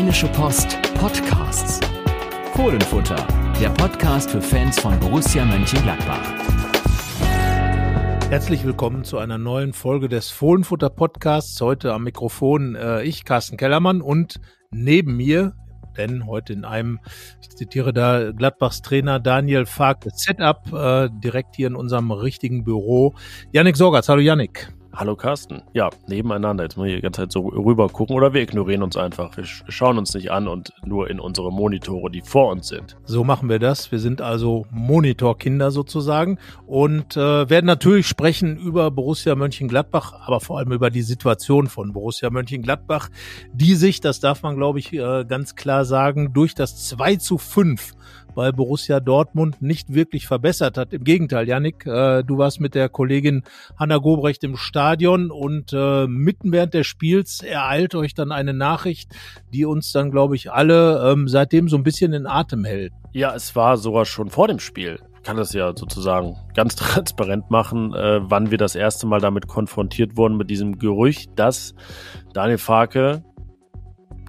Rheinische Post Podcasts. Fohlenfutter, der Podcast für Fans von Borussia Mönchengladbach. Herzlich willkommen zu einer neuen Folge des Fohlenfutter Podcasts. Heute am Mikrofon äh, ich, Carsten Kellermann, und neben mir, denn heute in einem, ich zitiere da Gladbachs Trainer Daniel Fark, Setup, äh, direkt hier in unserem richtigen Büro, Yannick Sorgatz. Hallo Yannick. Hallo Carsten. Ja, nebeneinander. Jetzt muss ich die ganze Zeit so rüber gucken oder wir ignorieren uns einfach. Wir schauen uns nicht an und nur in unsere Monitore, die vor uns sind. So machen wir das. Wir sind also Monitorkinder sozusagen und äh, werden natürlich sprechen über Borussia Mönchengladbach, aber vor allem über die Situation von Borussia Mönchengladbach, die sich, das darf man glaube ich äh, ganz klar sagen, durch das 2 zu 5 bei Borussia Dortmund nicht wirklich verbessert hat. Im Gegenteil, Yannick, äh, du warst mit der Kollegin Hanna Gobrecht im Stadion und äh, mitten während des Spiels ereilt euch dann eine Nachricht, die uns dann, glaube ich, alle ähm, seitdem so ein bisschen in Atem hält. Ja, es war sogar schon vor dem Spiel kann das ja sozusagen ganz transparent machen, äh, wann wir das erste Mal damit konfrontiert wurden mit diesem Gerücht, dass Daniel Farke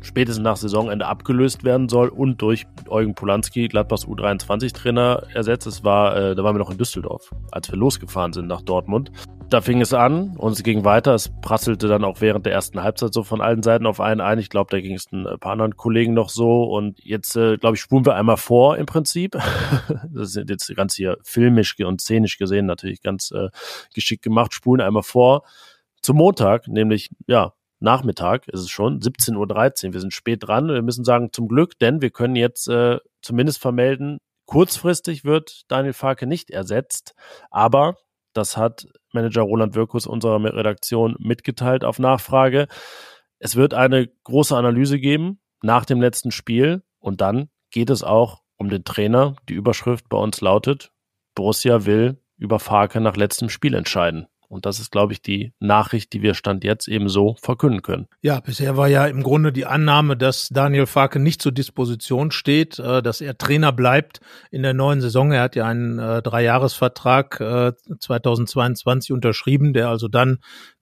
spätestens nach Saisonende abgelöst werden soll und durch Eugen Polanski, Gladbachs U23-Trainer, ersetzt. Es war, äh, da waren wir noch in Düsseldorf, als wir losgefahren sind nach Dortmund. Da fing es an und es ging weiter. Es prasselte dann auch während der ersten Halbzeit so von allen Seiten auf einen ein. Ich glaube, da ging es ein paar anderen Kollegen noch so. Und jetzt, äh, glaube ich, spulen wir einmal vor im Prinzip. das ist jetzt ganz hier filmisch und szenisch gesehen natürlich ganz äh, geschickt gemacht. Spulen einmal vor zum Montag, nämlich ja Nachmittag ist es schon, 17.13 Uhr. Wir sind spät dran. Wir müssen sagen, zum Glück, denn wir können jetzt äh, zumindest vermelden, kurzfristig wird Daniel Farke nicht ersetzt, aber das hat Manager Roland Wirkus unserer Redaktion mitgeteilt auf Nachfrage. Es wird eine große Analyse geben nach dem letzten Spiel und dann geht es auch um den Trainer. Die Überschrift bei uns lautet, Borussia will über Farke nach letztem Spiel entscheiden. Und das ist, glaube ich, die Nachricht, die wir Stand jetzt eben so verkünden können. Ja, bisher war ja im Grunde die Annahme, dass Daniel Farke nicht zur Disposition steht, äh, dass er Trainer bleibt in der neuen Saison. Er hat ja einen äh, Dreijahresvertrag äh, 2022 unterschrieben, der also dann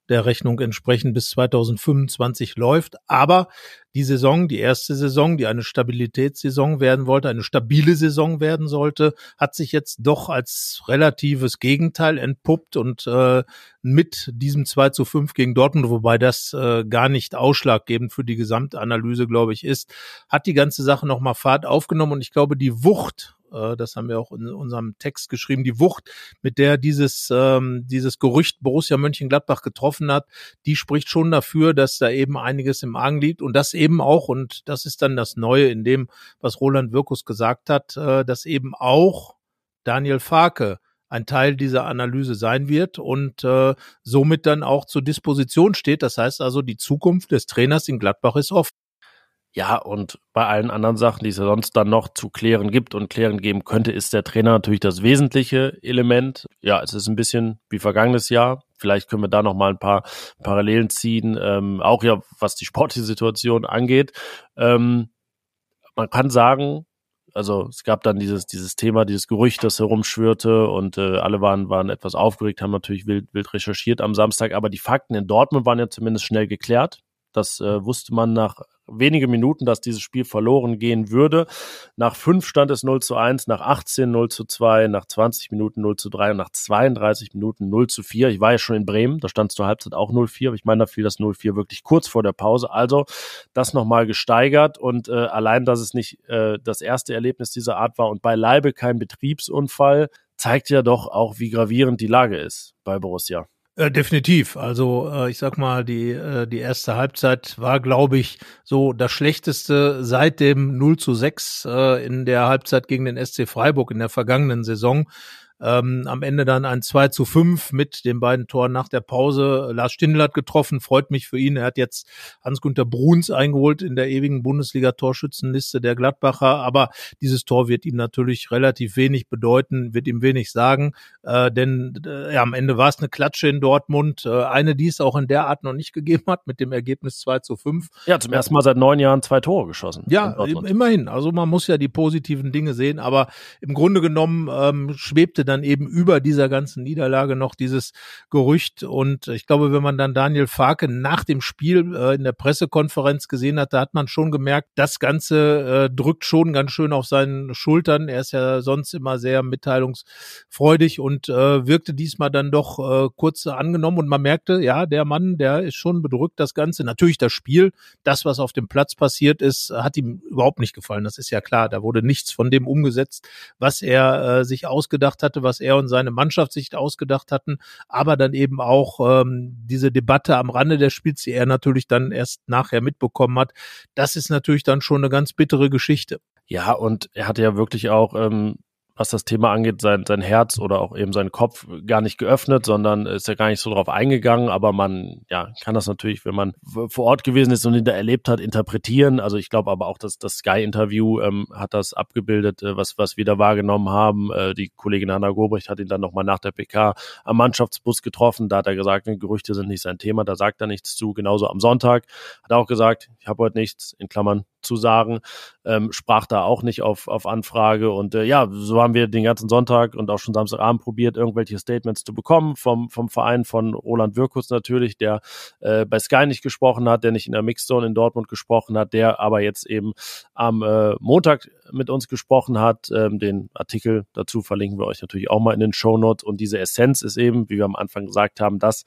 der Rechnung entsprechend bis 2025 läuft. Aber die Saison, die erste Saison, die eine Stabilitätssaison werden wollte, eine stabile Saison werden sollte, hat sich jetzt doch als relatives Gegenteil entpuppt und äh, mit diesem 2 zu 5 gegen Dortmund, wobei das äh, gar nicht ausschlaggebend für die Gesamtanalyse, glaube ich, ist, hat die ganze Sache nochmal Fahrt aufgenommen und ich glaube, die Wucht äh, das haben wir auch in unserem Text geschrieben, die Wucht, mit der dieses, ähm, dieses Gerücht Borussia Mönchengladbach getroffen hat, die spricht schon dafür, dass da eben einiges im Argen liegt und das eben auch, und das ist dann das Neue in dem, was Roland Wirkus gesagt hat, äh, dass eben auch Daniel Farke ein Teil dieser Analyse sein wird und äh, somit dann auch zur Disposition steht. Das heißt also, die Zukunft des Trainers in Gladbach ist offen. Ja, und bei allen anderen Sachen, die es ja sonst dann noch zu klären gibt und klären geben könnte, ist der Trainer natürlich das wesentliche Element. Ja, es ist ein bisschen wie vergangenes Jahr. Vielleicht können wir da noch mal ein paar Parallelen ziehen, ähm, auch ja, was die sportliche Situation angeht. Ähm, man kann sagen, also es gab dann dieses dieses Thema, dieses Gerücht, das herumschwirrte und äh, alle waren waren etwas aufgeregt, haben natürlich wild wild recherchiert am Samstag, aber die Fakten in Dortmund waren ja zumindest schnell geklärt. Das äh, wusste man nach wenige Minuten, dass dieses Spiel verloren gehen würde. Nach fünf stand es 0 zu 1, nach 18 0 zu 2, nach 20 Minuten 0 zu 3 und nach 32 Minuten 0 zu 4. Ich war ja schon in Bremen, da stand es zur Halbzeit auch 0-4, aber ich meine, da fiel das 0-4 wirklich kurz vor der Pause. Also das nochmal gesteigert und äh, allein, dass es nicht äh, das erste Erlebnis dieser Art war und beileibe kein Betriebsunfall, zeigt ja doch auch, wie gravierend die Lage ist bei Borussia. Äh, definitiv. Also äh, ich sag mal, die, äh, die erste Halbzeit war, glaube ich, so das Schlechteste seit dem 0 zu 6 äh, in der Halbzeit gegen den SC Freiburg in der vergangenen Saison. Ähm, am Ende dann ein 2 zu 5 mit den beiden Toren nach der Pause. Lars Stindl hat getroffen, freut mich für ihn. Er hat jetzt Hans-Günter Bruns eingeholt in der ewigen Bundesliga-Torschützenliste der Gladbacher. Aber dieses Tor wird ihm natürlich relativ wenig bedeuten, wird ihm wenig sagen. Äh, denn äh, ja, am Ende war es eine Klatsche in Dortmund. Äh, eine, die es auch in der Art noch nicht gegeben hat, mit dem Ergebnis 2 zu 5. Ja, zum ersten Mal seit neun Jahren zwei Tore geschossen. Ja, immerhin. Also man muss ja die positiven Dinge sehen. Aber im Grunde genommen ähm, schwebte dann eben über dieser ganzen Niederlage noch dieses Gerücht. Und ich glaube, wenn man dann Daniel Farke nach dem Spiel äh, in der Pressekonferenz gesehen hat, da hat man schon gemerkt, das Ganze äh, drückt schon ganz schön auf seinen Schultern. Er ist ja sonst immer sehr mitteilungsfreudig und äh, wirkte diesmal dann doch äh, kurz angenommen und man merkte, ja, der Mann, der ist schon bedrückt, das Ganze. Natürlich das Spiel, das, was auf dem Platz passiert ist, hat ihm überhaupt nicht gefallen. Das ist ja klar. Da wurde nichts von dem umgesetzt, was er äh, sich ausgedacht hatte, was er und seine Mannschaft sich ausgedacht hatten. Aber dann eben auch ähm, diese Debatte am Rande des Spiels, die er natürlich dann erst nachher mitbekommen hat. Das ist natürlich dann schon eine ganz bittere Geschichte. Ja, und er hatte ja wirklich auch ähm, was das Thema angeht, sein, sein Herz oder auch eben seinen Kopf gar nicht geöffnet, sondern ist ja gar nicht so drauf eingegangen. Aber man ja, kann das natürlich, wenn man vor Ort gewesen ist und ihn da erlebt hat, interpretieren. Also ich glaube aber auch, dass das Sky-Interview ähm, hat das abgebildet, äh, was, was wir da wahrgenommen haben. Äh, die Kollegin Hanna Gobrecht hat ihn dann nochmal nach der PK am Mannschaftsbus getroffen. Da hat er gesagt, Gerüchte sind nicht sein Thema, da sagt er nichts zu. Genauso am Sonntag hat er auch gesagt, ich habe heute nichts, in Klammern zu sagen, ähm, sprach da auch nicht auf, auf Anfrage. Und äh, ja, so haben wir den ganzen Sonntag und auch schon Samstagabend probiert, irgendwelche Statements zu bekommen vom, vom Verein, von Roland Wirkus natürlich, der äh, bei Sky nicht gesprochen hat, der nicht in der Mixzone in Dortmund gesprochen hat, der aber jetzt eben am äh, Montag mit uns gesprochen hat. Ähm, den Artikel dazu verlinken wir euch natürlich auch mal in den Show Notes. Und diese Essenz ist eben, wie wir am Anfang gesagt haben, dass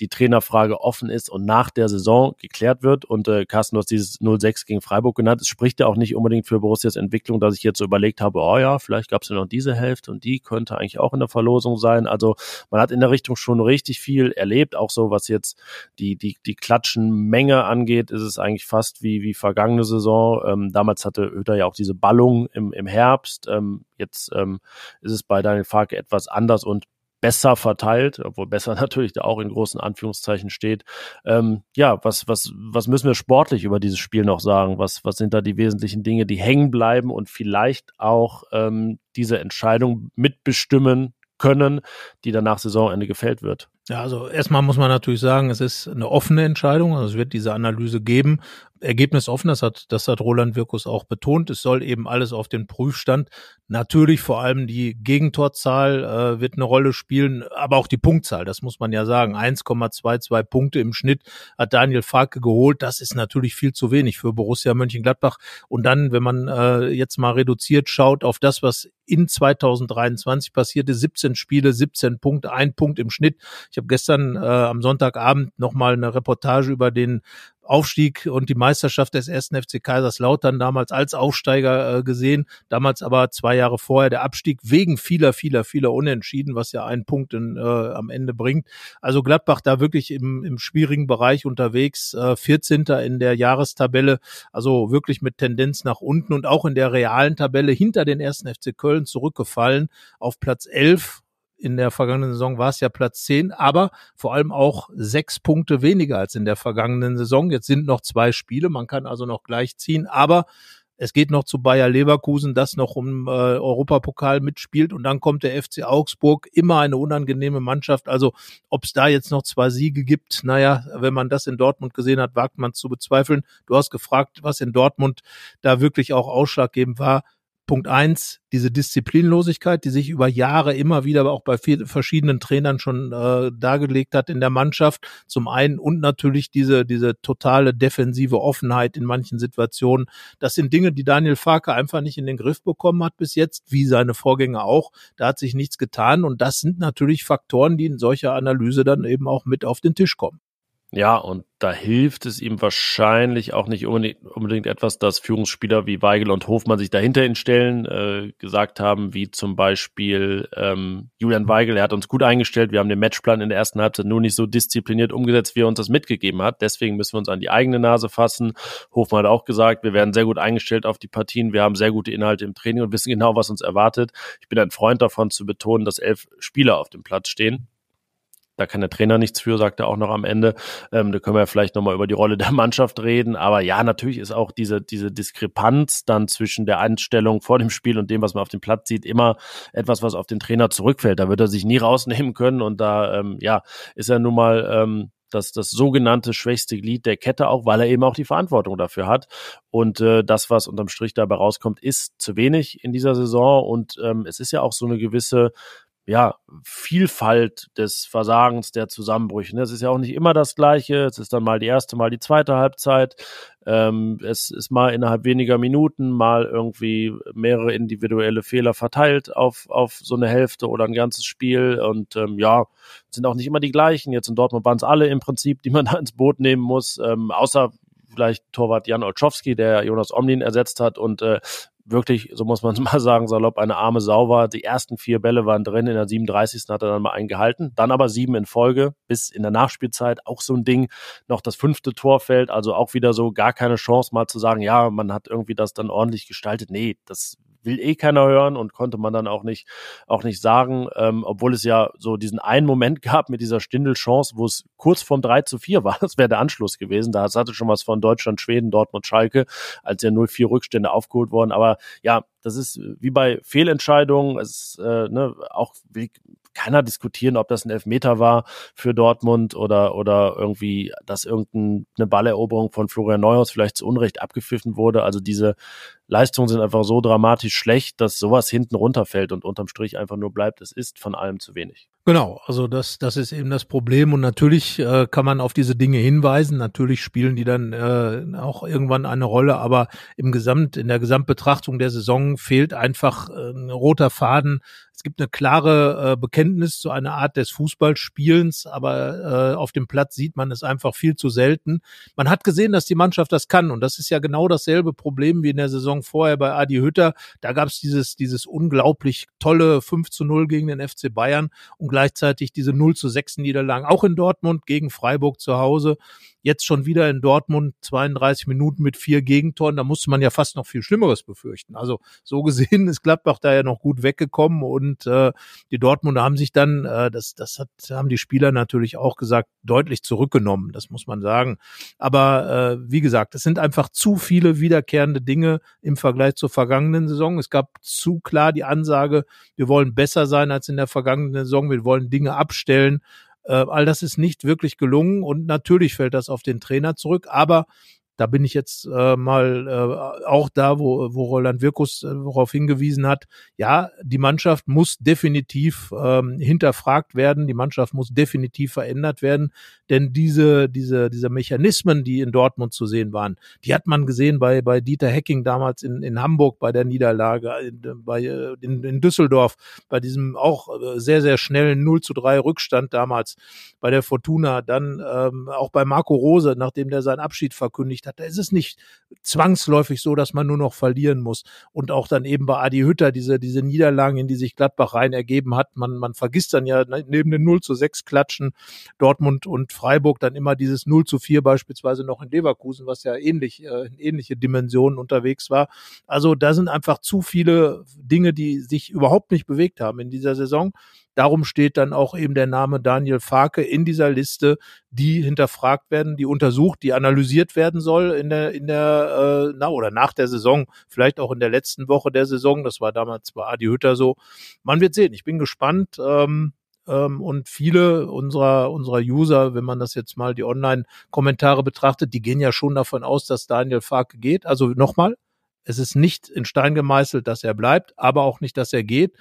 die Trainerfrage offen ist und nach der Saison geklärt wird. Und äh, Carsten, du hast dieses 0-6 gegen Freiburg genannt. Es spricht ja auch nicht unbedingt für Borussias Entwicklung, dass ich jetzt so überlegt habe, oh ja, vielleicht gab es ja noch diese Hälfte und die könnte eigentlich auch in der Verlosung sein. Also man hat in der Richtung schon richtig viel erlebt, auch so was jetzt die, die, die Klatschenmenge angeht, ist es eigentlich fast wie, wie vergangene Saison. Ähm, damals hatte Oeder ja auch diese Ballung im, im Herbst. Ähm, jetzt ähm, ist es bei Daniel Farke etwas anders und besser verteilt, obwohl besser natürlich da auch in großen Anführungszeichen steht. Ähm, ja, was, was, was müssen wir sportlich über dieses Spiel noch sagen? Was, was sind da die wesentlichen Dinge, die hängen bleiben und vielleicht auch ähm, diese Entscheidung mitbestimmen können, die dann nach Saisonende gefällt wird? Ja, also erstmal muss man natürlich sagen, es ist eine offene Entscheidung. Also es wird diese Analyse geben. Ergebnis offen, das hat, das hat Roland Wirkus auch betont. Es soll eben alles auf den Prüfstand. Natürlich vor allem die Gegentorzahl äh, wird eine Rolle spielen, aber auch die Punktzahl, das muss man ja sagen. 1,22 Punkte im Schnitt hat Daniel Farke geholt. Das ist natürlich viel zu wenig für Borussia Mönchengladbach. Und dann, wenn man äh, jetzt mal reduziert schaut auf das, was in 2023 passierte, 17 Spiele, 17 Punkte, ein Punkt im Schnitt. Ich habe gestern äh, am Sonntagabend nochmal eine Reportage über den Aufstieg und die Meisterschaft des ersten FC Kaiserslautern damals als Aufsteiger äh, gesehen, damals aber zwei Jahre vorher der Abstieg wegen vieler, vieler, vieler Unentschieden, was ja einen Punkt in, äh, am Ende bringt. Also Gladbach da wirklich im, im schwierigen Bereich unterwegs, äh, 14. in der Jahrestabelle, also wirklich mit Tendenz nach unten und auch in der realen Tabelle hinter den ersten FC Köln zurückgefallen auf Platz 11 in der vergangenen Saison war es ja Platz 10, aber vor allem auch sechs Punkte weniger als in der vergangenen Saison. Jetzt sind noch zwei Spiele, man kann also noch gleich ziehen, aber es geht noch zu Bayer Leverkusen, das noch um äh, Europapokal mitspielt und dann kommt der FC Augsburg, immer eine unangenehme Mannschaft. Also ob es da jetzt noch zwei Siege gibt, naja, wenn man das in Dortmund gesehen hat, wagt man zu bezweifeln. Du hast gefragt, was in Dortmund da wirklich auch ausschlaggebend war. Punkt eins, diese Disziplinlosigkeit, die sich über Jahre immer wieder auch bei vier, verschiedenen Trainern schon äh, dargelegt hat in der Mannschaft. Zum einen und natürlich diese, diese totale defensive Offenheit in manchen Situationen. Das sind Dinge, die Daniel Farke einfach nicht in den Griff bekommen hat bis jetzt, wie seine Vorgänger auch. Da hat sich nichts getan und das sind natürlich Faktoren, die in solcher Analyse dann eben auch mit auf den Tisch kommen. Ja, und da hilft es ihm wahrscheinlich auch nicht unbedingt, unbedingt etwas, dass Führungsspieler wie Weigel und Hofmann sich dahinter ihn stellen, äh, gesagt haben, wie zum Beispiel ähm, Julian Weigel, er hat uns gut eingestellt, wir haben den Matchplan in der ersten Halbzeit nur nicht so diszipliniert umgesetzt, wie er uns das mitgegeben hat. Deswegen müssen wir uns an die eigene Nase fassen. Hofmann hat auch gesagt, wir werden sehr gut eingestellt auf die Partien, wir haben sehr gute Inhalte im Training und wissen genau, was uns erwartet. Ich bin ein Freund davon zu betonen, dass elf Spieler auf dem Platz stehen da kann der Trainer nichts für, sagt er auch noch am Ende. Ähm, da können wir vielleicht nochmal über die Rolle der Mannschaft reden. Aber ja, natürlich ist auch diese, diese Diskrepanz dann zwischen der Einstellung vor dem Spiel und dem, was man auf dem Platz sieht, immer etwas, was auf den Trainer zurückfällt. Da wird er sich nie rausnehmen können. Und da, ähm, ja, ist er nun mal ähm, das, das sogenannte schwächste Glied der Kette auch, weil er eben auch die Verantwortung dafür hat. Und äh, das, was unterm Strich dabei rauskommt, ist zu wenig in dieser Saison. Und ähm, es ist ja auch so eine gewisse ja, Vielfalt des Versagens, der Zusammenbrüche. Es ist ja auch nicht immer das Gleiche. Es ist dann mal die erste, mal die zweite Halbzeit. Ähm, es ist mal innerhalb weniger Minuten, mal irgendwie mehrere individuelle Fehler verteilt auf, auf so eine Hälfte oder ein ganzes Spiel. Und ähm, ja, sind auch nicht immer die gleichen. Jetzt in Dortmund waren es alle im Prinzip, die man da ins Boot nehmen muss, ähm, außer vielleicht Torwart Jan Olczowski, der Jonas Omlin ersetzt hat und äh, wirklich, so muss man es mal sagen, salopp eine arme Sau war. Die ersten vier Bälle waren drin, in der 37. hat er dann mal einen gehalten, dann aber sieben in Folge, bis in der Nachspielzeit auch so ein Ding, noch das fünfte Tor fällt, also auch wieder so gar keine Chance mal zu sagen, ja, man hat irgendwie das dann ordentlich gestaltet. Nee, das will eh keiner hören und konnte man dann auch nicht, auch nicht sagen, ähm, obwohl es ja so diesen einen Moment gab mit dieser Stindel-Chance, wo es kurz vorm 3 zu 4 war. Das wäre der Anschluss gewesen. Da hatte schon was von Deutschland, Schweden, Dortmund, Schalke, als ja 0-4 Rückstände aufgeholt worden. Aber ja, das ist wie bei Fehlentscheidungen, es äh, ne, auch wie, keiner diskutieren, ob das ein Elfmeter war für Dortmund oder, oder irgendwie, dass irgendeine Balleroberung von Florian Neuhaus vielleicht zu Unrecht abgepfiffen wurde. Also diese Leistungen sind einfach so dramatisch schlecht, dass sowas hinten runterfällt und unterm Strich einfach nur bleibt, es ist von allem zu wenig. Genau, also das, das ist eben das Problem und natürlich äh, kann man auf diese Dinge hinweisen. Natürlich spielen die dann äh, auch irgendwann eine Rolle, aber im Gesamt, in der Gesamtbetrachtung der Saison fehlt einfach äh, ein roter Faden. Es gibt eine klare äh, Bekenntnis zu einer Art des Fußballspielens, aber äh, auf dem Platz sieht man es einfach viel zu selten. Man hat gesehen, dass die Mannschaft das kann und das ist ja genau dasselbe Problem wie in der Saison vorher bei Adi Hütter. Da gab es dieses, dieses unglaublich tolle 5 zu 0 gegen den FC Bayern und gleichzeitig diese 0 zu 6 Niederlagen, auch in Dortmund gegen Freiburg zu Hause. Jetzt schon wieder in Dortmund 32 Minuten mit vier Gegentoren. Da musste man ja fast noch viel Schlimmeres befürchten. Also so gesehen ist Gladbach da ja noch gut weggekommen und äh, die Dortmunder haben sich dann, äh, das, das hat, haben die Spieler natürlich auch gesagt, deutlich zurückgenommen. Das muss man sagen. Aber äh, wie gesagt, es sind einfach zu viele wiederkehrende Dinge im Vergleich zur vergangenen Saison. Es gab zu klar die Ansage, wir wollen besser sein als in der vergangenen Saison. Wir wollen Dinge abstellen. Äh, all das ist nicht wirklich gelungen und natürlich fällt das auf den Trainer zurück, aber da bin ich jetzt äh, mal äh, auch da, wo, wo Roland Wirkus äh, worauf hingewiesen hat. Ja, die Mannschaft muss definitiv ähm, hinterfragt werden, die Mannschaft muss definitiv verändert werden, denn diese, diese, diese Mechanismen, die in Dortmund zu sehen waren, die hat man gesehen bei, bei Dieter Hecking damals in, in Hamburg bei der Niederlage, in, bei, äh, in, in Düsseldorf, bei diesem auch äh, sehr, sehr schnellen 0 zu 3 Rückstand damals bei der Fortuna, dann ähm, auch bei Marco Rose, nachdem der seinen Abschied verkündigt gekriegt hat. Da ist es nicht zwangsläufig so, dass man nur noch verlieren muss. Und auch dann eben bei Adi Hütter, diese, diese Niederlagen, in die sich Gladbach rein ergeben hat. Man, man vergisst dann ja ne, neben den 0 zu 6 Klatschen Dortmund und Freiburg dann immer dieses 0 zu 4 beispielsweise noch in Leverkusen, was ja ähnlich, äh, in ähnliche Dimensionen unterwegs war. Also da sind einfach zu viele Dinge, die sich überhaupt nicht bewegt haben in dieser Saison. Darum steht dann auch eben der Name Daniel Farke in dieser Liste, die hinterfragt werden, die untersucht, die analysiert werden soll in der, in der, äh, na, oder nach der Saison, vielleicht auch in der letzten Woche der Saison. Das war damals bei Adi Hütter so. Man wird sehen. Ich bin gespannt. Ähm, ähm, und viele unserer, unserer User, wenn man das jetzt mal die Online-Kommentare betrachtet, die gehen ja schon davon aus, dass Daniel Farke geht. Also nochmal, es ist nicht in Stein gemeißelt, dass er bleibt, aber auch nicht, dass er geht.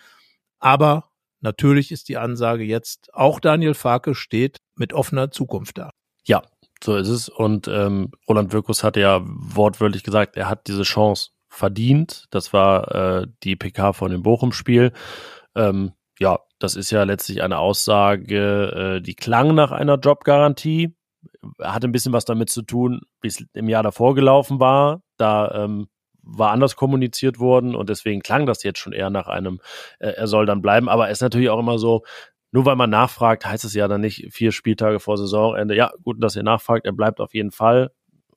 Aber Natürlich ist die Ansage jetzt, auch Daniel Farke steht mit offener Zukunft da. Ja, so ist es. Und ähm, Roland Wirkus hat ja wortwörtlich gesagt, er hat diese Chance verdient. Das war äh, die PK von dem Bochum-Spiel. Ähm, ja, das ist ja letztlich eine Aussage, äh, die klang nach einer Jobgarantie. Hat ein bisschen was damit zu tun, wie es im Jahr davor gelaufen war. Da ähm, war anders kommuniziert worden und deswegen klang das jetzt schon eher nach einem, äh, er soll dann bleiben. Aber es ist natürlich auch immer so, nur weil man nachfragt, heißt es ja dann nicht vier Spieltage vor Saisonende, ja, gut, dass ihr nachfragt, er bleibt auf jeden Fall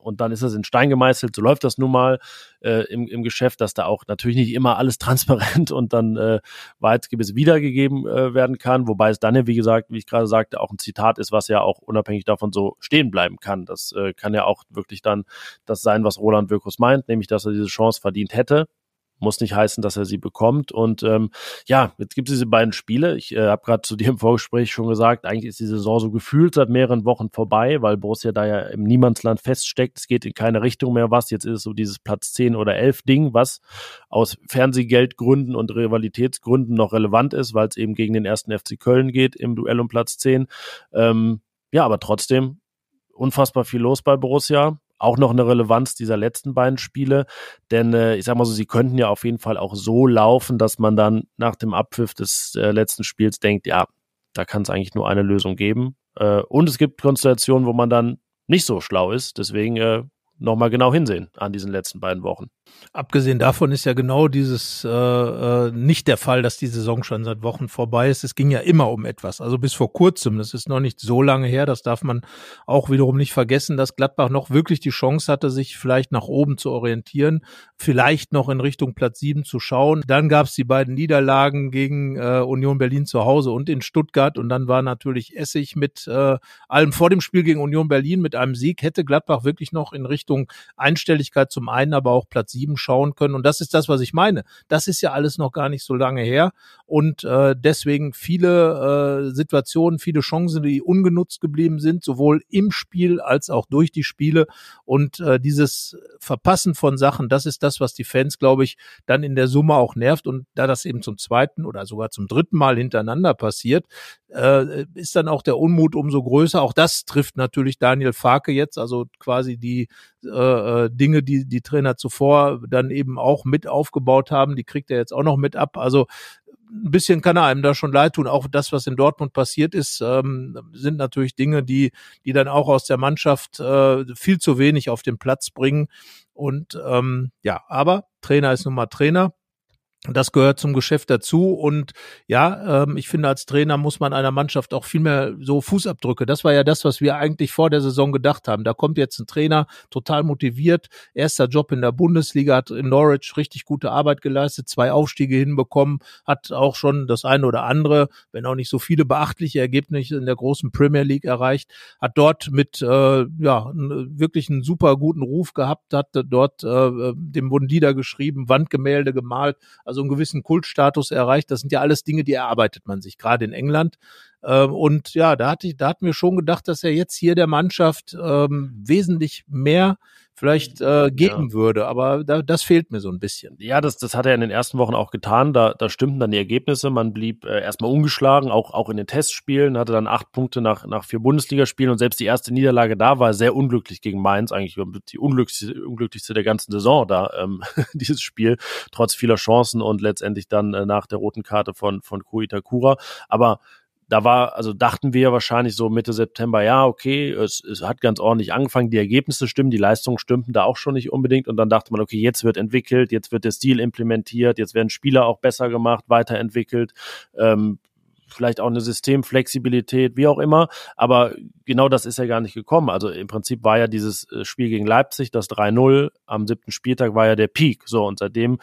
und dann ist es in Stein gemeißelt. So läuft das nun mal äh, im, im Geschäft, dass da auch natürlich nicht immer alles transparent und dann äh, wahrheitsgemäß wiedergegeben äh, werden kann. Wobei es dann ja, wie gesagt, wie ich gerade sagte, auch ein Zitat ist, was ja auch unabhängig davon so stehen bleiben kann. Das äh, kann ja auch wirklich dann das sein, was Roland Wirkus meint, nämlich, dass er diese Chance verdient hätte. Muss nicht heißen, dass er sie bekommt. Und ähm, ja, jetzt gibt es diese beiden Spiele. Ich äh, habe gerade zu dir im Vorgespräch schon gesagt, eigentlich ist die Saison so gefühlt seit mehreren Wochen vorbei, weil Borussia da ja im Niemandsland feststeckt. Es geht in keine Richtung mehr was. Jetzt ist es so dieses Platz 10 oder 11 Ding, was aus Fernsehgeldgründen und Rivalitätsgründen noch relevant ist, weil es eben gegen den ersten FC Köln geht im Duell um Platz 10. Ähm, ja, aber trotzdem unfassbar viel los bei Borussia auch noch eine Relevanz dieser letzten beiden Spiele. Denn äh, ich sag mal so, sie könnten ja auf jeden Fall auch so laufen, dass man dann nach dem Abpfiff des äh, letzten Spiels denkt, ja, da kann es eigentlich nur eine Lösung geben. Äh, und es gibt Konstellationen, wo man dann nicht so schlau ist. Deswegen äh, nochmal genau hinsehen an diesen letzten beiden Wochen. Abgesehen davon ist ja genau dieses äh, äh, nicht der Fall, dass die Saison schon seit Wochen vorbei ist. Es ging ja immer um etwas. Also bis vor kurzem, das ist noch nicht so lange her, das darf man auch wiederum nicht vergessen, dass Gladbach noch wirklich die Chance hatte, sich vielleicht nach oben zu orientieren, vielleicht noch in Richtung Platz sieben zu schauen. Dann gab es die beiden Niederlagen gegen äh, Union Berlin zu Hause und in Stuttgart und dann war natürlich Essig mit äh, allem vor dem Spiel gegen Union Berlin mit einem Sieg hätte Gladbach wirklich noch in Richtung Einstelligkeit zum einen, aber auch Platz sieben schauen können. Und das ist das, was ich meine. Das ist ja alles noch gar nicht so lange her. Und äh, deswegen viele äh, Situationen, viele Chancen, die ungenutzt geblieben sind, sowohl im Spiel als auch durch die Spiele. Und äh, dieses Verpassen von Sachen, das ist das, was die Fans, glaube ich, dann in der Summe auch nervt. Und da das eben zum zweiten oder sogar zum dritten Mal hintereinander passiert, äh, ist dann auch der Unmut umso größer. Auch das trifft natürlich Daniel Farke jetzt, also quasi die äh, äh, Dinge, die die Trainer zuvor dann eben auch mit aufgebaut haben, die kriegt er jetzt auch noch mit ab. Also ein bisschen kann er einem da schon leid tun. Auch das, was in Dortmund passiert ist, ähm, sind natürlich Dinge, die, die dann auch aus der Mannschaft äh, viel zu wenig auf den Platz bringen. Und ähm, ja, aber Trainer ist nun mal Trainer. Das gehört zum Geschäft dazu. Und ja, ähm, ich finde, als Trainer muss man einer Mannschaft auch viel mehr so Fußabdrücke. Das war ja das, was wir eigentlich vor der Saison gedacht haben. Da kommt jetzt ein Trainer, total motiviert, erster Job in der Bundesliga, hat in Norwich richtig gute Arbeit geleistet, zwei Aufstiege hinbekommen, hat auch schon das eine oder andere, wenn auch nicht so viele beachtliche Ergebnisse in der großen Premier League erreicht, hat dort mit äh, ja wirklich einen super guten Ruf gehabt, hat dort äh, dem wurden Lieder geschrieben, Wandgemälde gemalt. Also also einen gewissen Kultstatus erreicht. Das sind ja alles Dinge, die erarbeitet man sich, gerade in England. Ähm, und ja, da hatte ich, da hatten wir schon gedacht, dass er jetzt hier der Mannschaft ähm, wesentlich mehr vielleicht äh, geben ja. würde. Aber da, das fehlt mir so ein bisschen. Ja, das, das hat er in den ersten Wochen auch getan. Da, da stimmten dann die Ergebnisse. Man blieb äh, erstmal ungeschlagen, auch, auch in den Testspielen, hatte dann acht Punkte nach, nach vier Bundesligaspielen und selbst die erste Niederlage da war sehr unglücklich gegen Mainz, eigentlich die unglücklichste, unglücklichste der ganzen Saison da, ähm, dieses Spiel, trotz vieler Chancen und letztendlich dann äh, nach der roten Karte von, von Kuitakura. Aber da war, also dachten wir wahrscheinlich so Mitte September, ja, okay, es, es hat ganz ordentlich angefangen, die Ergebnisse stimmen, die Leistungen stimmten da auch schon nicht unbedingt. Und dann dachte man, okay, jetzt wird entwickelt, jetzt wird der Stil implementiert, jetzt werden Spieler auch besser gemacht, weiterentwickelt, ähm, vielleicht auch eine Systemflexibilität, wie auch immer, aber genau das ist ja gar nicht gekommen. Also im Prinzip war ja dieses äh, Spiel gegen Leipzig, das 3-0 am siebten Spieltag war ja der Peak, so und seitdem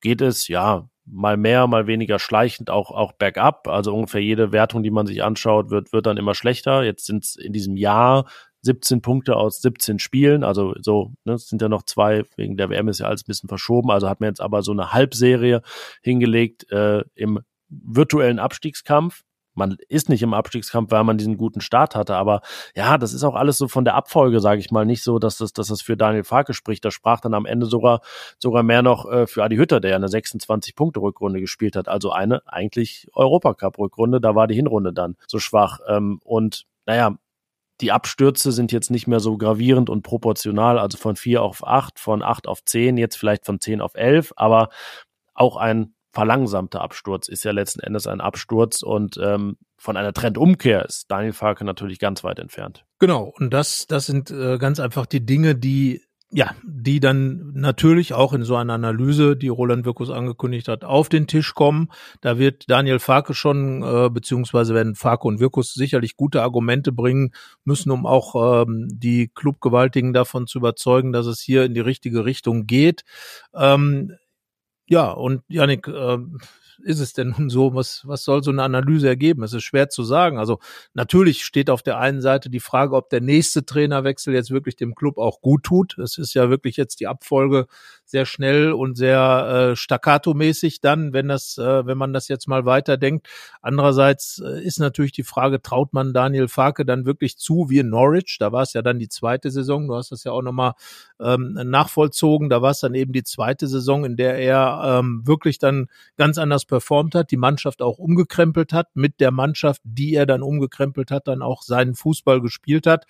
geht es, ja, mal mehr, mal weniger schleichend auch, auch bergab. Also ungefähr jede Wertung, die man sich anschaut, wird, wird dann immer schlechter. Jetzt sind es in diesem Jahr 17 Punkte aus 17 Spielen. Also so, ne, es sind ja noch zwei, wegen der WM ist ja alles ein bisschen verschoben. Also hat man jetzt aber so eine Halbserie hingelegt äh, im virtuellen Abstiegskampf man ist nicht im Abstiegskampf, weil man diesen guten Start hatte. Aber ja, das ist auch alles so von der Abfolge, sage ich mal, nicht so, dass das, dass das für Daniel Farke spricht. Da sprach dann am Ende sogar, sogar mehr noch äh, für Adi Hütter, der ja eine 26-Punkte-Rückrunde gespielt hat. Also eine eigentlich Europacup-Rückrunde. Da war die Hinrunde dann so schwach. Ähm, und naja, die Abstürze sind jetzt nicht mehr so gravierend und proportional, also von vier auf acht, von acht auf zehn, jetzt vielleicht von zehn auf elf, aber auch ein verlangsamter Absturz ist ja letzten Endes ein Absturz und ähm, von einer Trendumkehr ist Daniel Farke natürlich ganz weit entfernt. Genau, und das, das sind äh, ganz einfach die Dinge, die ja, die dann natürlich auch in so einer Analyse, die Roland Wirkus angekündigt hat, auf den Tisch kommen. Da wird Daniel Farke schon, äh, beziehungsweise werden Farke und Wirkus sicherlich gute Argumente bringen müssen, um auch ähm, die Clubgewaltigen davon zu überzeugen, dass es hier in die richtige Richtung geht. Ähm, ja, und Janik, äh, ist es denn nun so? Was, was soll so eine Analyse ergeben? Es ist schwer zu sagen. Also natürlich steht auf der einen Seite die Frage, ob der nächste Trainerwechsel jetzt wirklich dem Club auch gut tut. Es ist ja wirklich jetzt die Abfolge sehr schnell und sehr äh, staccato-mäßig dann, wenn das, äh, wenn man das jetzt mal weiterdenkt. Andererseits äh, ist natürlich die Frage, traut man Daniel Farke dann wirklich zu wie in Norwich? Da war es ja dann die zweite Saison. Du hast das ja auch nochmal ähm, nachvollzogen. Da war es dann eben die zweite Saison, in der er ähm, wirklich dann ganz anders performt hat, die Mannschaft auch umgekrempelt hat, mit der Mannschaft, die er dann umgekrempelt hat, dann auch seinen Fußball gespielt hat.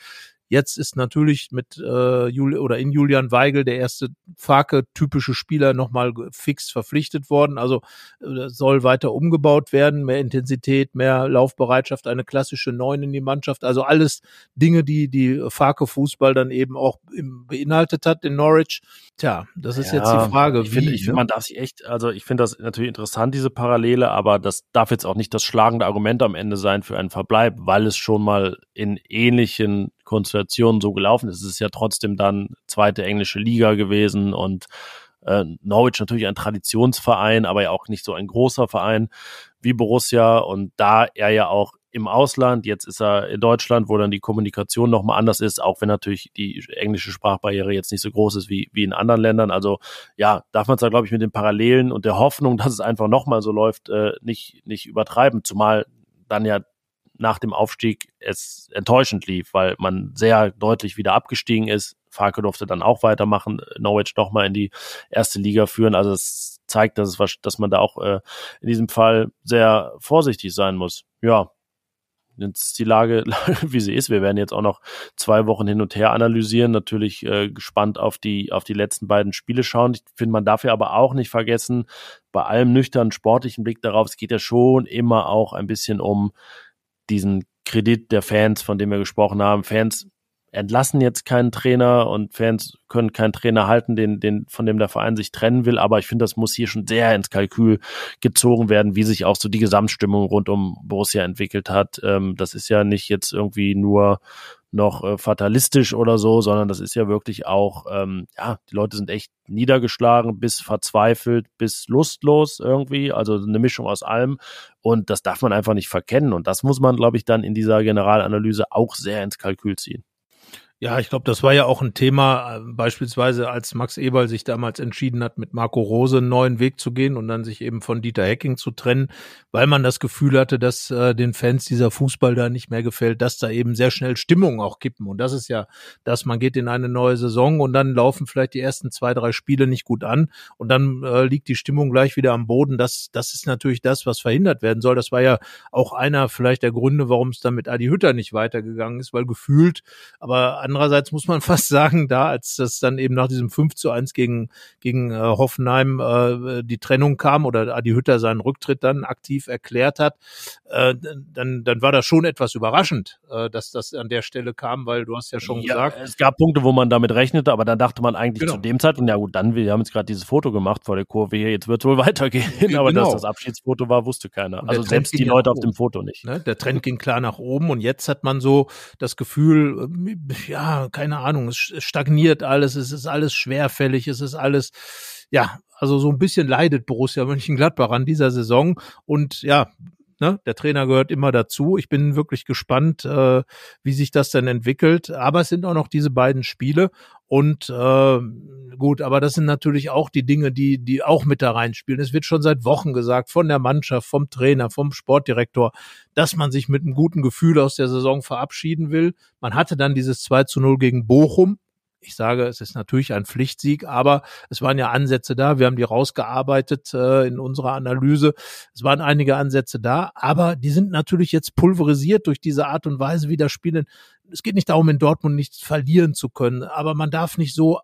Jetzt ist natürlich mit äh, Juli oder in Julian Weigel der erste Farke-typische Spieler nochmal fix verpflichtet worden. Also äh, soll weiter umgebaut werden, mehr Intensität, mehr Laufbereitschaft, eine klassische Neun in die Mannschaft. Also alles Dinge, die die Farke-Fußball dann eben auch im, beinhaltet hat in Norwich. Tja, das ist ja, jetzt die Frage. Ich finde, ne? man darf sich echt, also ich finde das natürlich interessant, diese Parallele, aber das darf jetzt auch nicht das schlagende Argument am Ende sein für einen Verbleib, weil es schon mal in ähnlichen Konstellation so gelaufen ist. Es ist ja trotzdem dann zweite englische Liga gewesen und äh, Norwich natürlich ein Traditionsverein, aber ja auch nicht so ein großer Verein wie Borussia und da er ja auch im Ausland, jetzt ist er in Deutschland, wo dann die Kommunikation nochmal anders ist, auch wenn natürlich die englische Sprachbarriere jetzt nicht so groß ist wie, wie in anderen Ländern. Also ja, darf man es da, glaube ich, mit den Parallelen und der Hoffnung, dass es einfach nochmal so läuft, äh, nicht, nicht übertreiben, zumal dann ja nach dem Aufstieg es enttäuschend lief, weil man sehr deutlich wieder abgestiegen ist. Farke durfte dann auch weitermachen, Norwich doch mal in die erste Liga führen. Also es zeigt, dass, es, dass man da auch äh, in diesem Fall sehr vorsichtig sein muss. Ja, jetzt die Lage, wie sie ist. Wir werden jetzt auch noch zwei Wochen hin und her analysieren. Natürlich äh, gespannt auf die, auf die letzten beiden Spiele schauen. Ich finde, man darf ja aber auch nicht vergessen, bei allem nüchternen sportlichen Blick darauf, es geht ja schon immer auch ein bisschen um diesen Kredit der Fans, von dem wir gesprochen haben. Fans entlassen jetzt keinen Trainer und Fans können keinen Trainer halten, den, den, von dem der Verein sich trennen will. Aber ich finde, das muss hier schon sehr ins Kalkül gezogen werden, wie sich auch so die Gesamtstimmung rund um Borussia entwickelt hat. Ähm, das ist ja nicht jetzt irgendwie nur noch äh, fatalistisch oder so, sondern das ist ja wirklich auch, ähm, ja, die Leute sind echt niedergeschlagen, bis verzweifelt, bis lustlos irgendwie, also eine Mischung aus allem. Und das darf man einfach nicht verkennen. Und das muss man, glaube ich, dann in dieser Generalanalyse auch sehr ins Kalkül ziehen. Ja, ich glaube, das war ja auch ein Thema, äh, beispielsweise als Max Eberl sich damals entschieden hat, mit Marco Rose einen neuen Weg zu gehen und dann sich eben von Dieter Hecking zu trennen, weil man das Gefühl hatte, dass äh, den Fans dieser Fußball da nicht mehr gefällt, dass da eben sehr schnell Stimmungen auch kippen. Und das ist ja, dass man geht in eine neue Saison und dann laufen vielleicht die ersten zwei, drei Spiele nicht gut an und dann äh, liegt die Stimmung gleich wieder am Boden. Das, das ist natürlich das, was verhindert werden soll. Das war ja auch einer vielleicht der Gründe, warum es dann mit Adi Hütter nicht weitergegangen ist, weil gefühlt, aber andererseits muss man fast sagen, da als das dann eben nach diesem 5 zu 1 gegen, gegen äh, Hoffenheim äh, die Trennung kam oder Adi Hütter seinen Rücktritt dann aktiv erklärt hat, äh, dann, dann war das schon etwas überraschend, äh, dass das an der Stelle kam, weil du hast ja schon ja, gesagt. Es gab Punkte, wo man damit rechnete, aber dann dachte man eigentlich genau. zu dem Zeitpunkt, ja gut, dann, wir haben jetzt gerade dieses Foto gemacht vor der Kurve hier, jetzt wird es wohl weitergehen. aber genau. dass das Abschiedsfoto war, wusste keiner. Also selbst die Leute auf dem Foto nicht. Ne? Der Trend ging klar nach oben und jetzt hat man so das Gefühl, ja, keine Ahnung, es stagniert alles, es ist alles schwerfällig, es ist alles, ja, also so ein bisschen leidet Borussia Mönchengladbach an dieser Saison. Und ja, Ne? Der Trainer gehört immer dazu. Ich bin wirklich gespannt, äh, wie sich das denn entwickelt. Aber es sind auch noch diese beiden Spiele. Und äh, gut, aber das sind natürlich auch die Dinge, die, die auch mit da reinspielen. Es wird schon seit Wochen gesagt von der Mannschaft, vom Trainer, vom Sportdirektor, dass man sich mit einem guten Gefühl aus der Saison verabschieden will. Man hatte dann dieses 2 zu 0 gegen Bochum, ich sage, es ist natürlich ein Pflichtsieg, aber es waren ja Ansätze da. Wir haben die rausgearbeitet äh, in unserer Analyse. Es waren einige Ansätze da, aber die sind natürlich jetzt pulverisiert durch diese Art und Weise, wie das Spielen. Es geht nicht darum, in Dortmund nichts verlieren zu können, aber man darf nicht so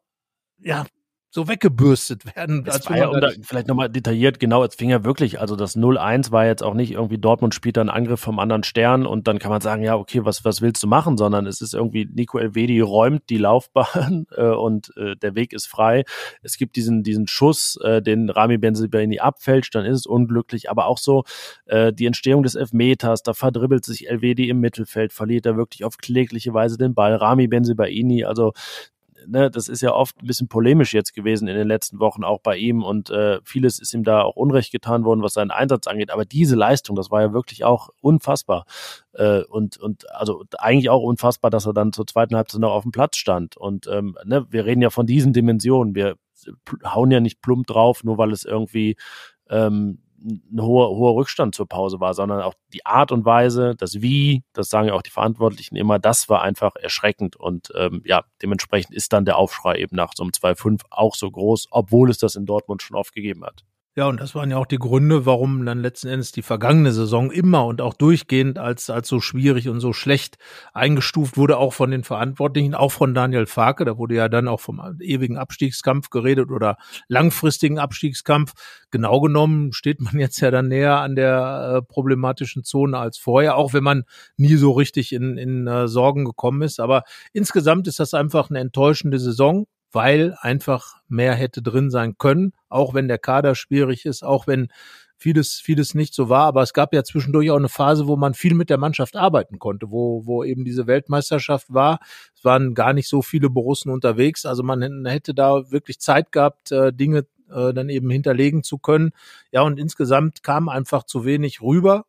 ja, so weggebürstet werden. Das war ja, um da vielleicht nochmal detailliert, genau, es fing ja wirklich, also das 0-1 war jetzt auch nicht irgendwie Dortmund spielt einen Angriff vom anderen Stern und dann kann man sagen, ja, okay, was, was willst du machen, sondern es ist irgendwie, Nico Elvedi räumt die Laufbahn äh, und äh, der Weg ist frei. Es gibt diesen, diesen Schuss, äh, den Rami Benzibaini abfälscht, dann ist es unglücklich, aber auch so äh, die Entstehung des Elfmeters, da verdribbelt sich Elvedi im Mittelfeld, verliert er wirklich auf klägliche Weise den Ball. Rami Benzibaini, also ne, das ist ja oft ein bisschen polemisch jetzt gewesen in den letzten Wochen auch bei ihm und äh, vieles ist ihm da auch Unrecht getan worden, was seinen Einsatz angeht. Aber diese Leistung, das war ja wirklich auch unfassbar äh, und und also eigentlich auch unfassbar, dass er dann zur zweiten Halbzeit noch auf dem Platz stand. Und ähm, ne, wir reden ja von diesen Dimensionen. Wir hauen ja nicht plump drauf, nur weil es irgendwie ähm, ein hoher, hoher Rückstand zur Pause war, sondern auch die Art und Weise, das Wie, das sagen ja auch die Verantwortlichen immer, das war einfach erschreckend und ähm, ja, dementsprechend ist dann der Aufschrei eben nach so einem 2-5 auch so groß, obwohl es das in Dortmund schon oft gegeben hat. Ja, und das waren ja auch die Gründe, warum dann letzten Endes die vergangene Saison immer und auch durchgehend als, als so schwierig und so schlecht eingestuft wurde, auch von den Verantwortlichen, auch von Daniel Farke. Da wurde ja dann auch vom ewigen Abstiegskampf geredet oder langfristigen Abstiegskampf. Genau genommen steht man jetzt ja dann näher an der äh, problematischen Zone als vorher, auch wenn man nie so richtig in, in äh, Sorgen gekommen ist. Aber insgesamt ist das einfach eine enttäuschende Saison weil einfach mehr hätte drin sein können, auch wenn der Kader schwierig ist, auch wenn vieles, vieles nicht so war. Aber es gab ja zwischendurch auch eine Phase, wo man viel mit der Mannschaft arbeiten konnte, wo, wo eben diese Weltmeisterschaft war. Es waren gar nicht so viele Borussen unterwegs. Also man hätte da wirklich Zeit gehabt, äh, Dinge äh, dann eben hinterlegen zu können. Ja, und insgesamt kam einfach zu wenig rüber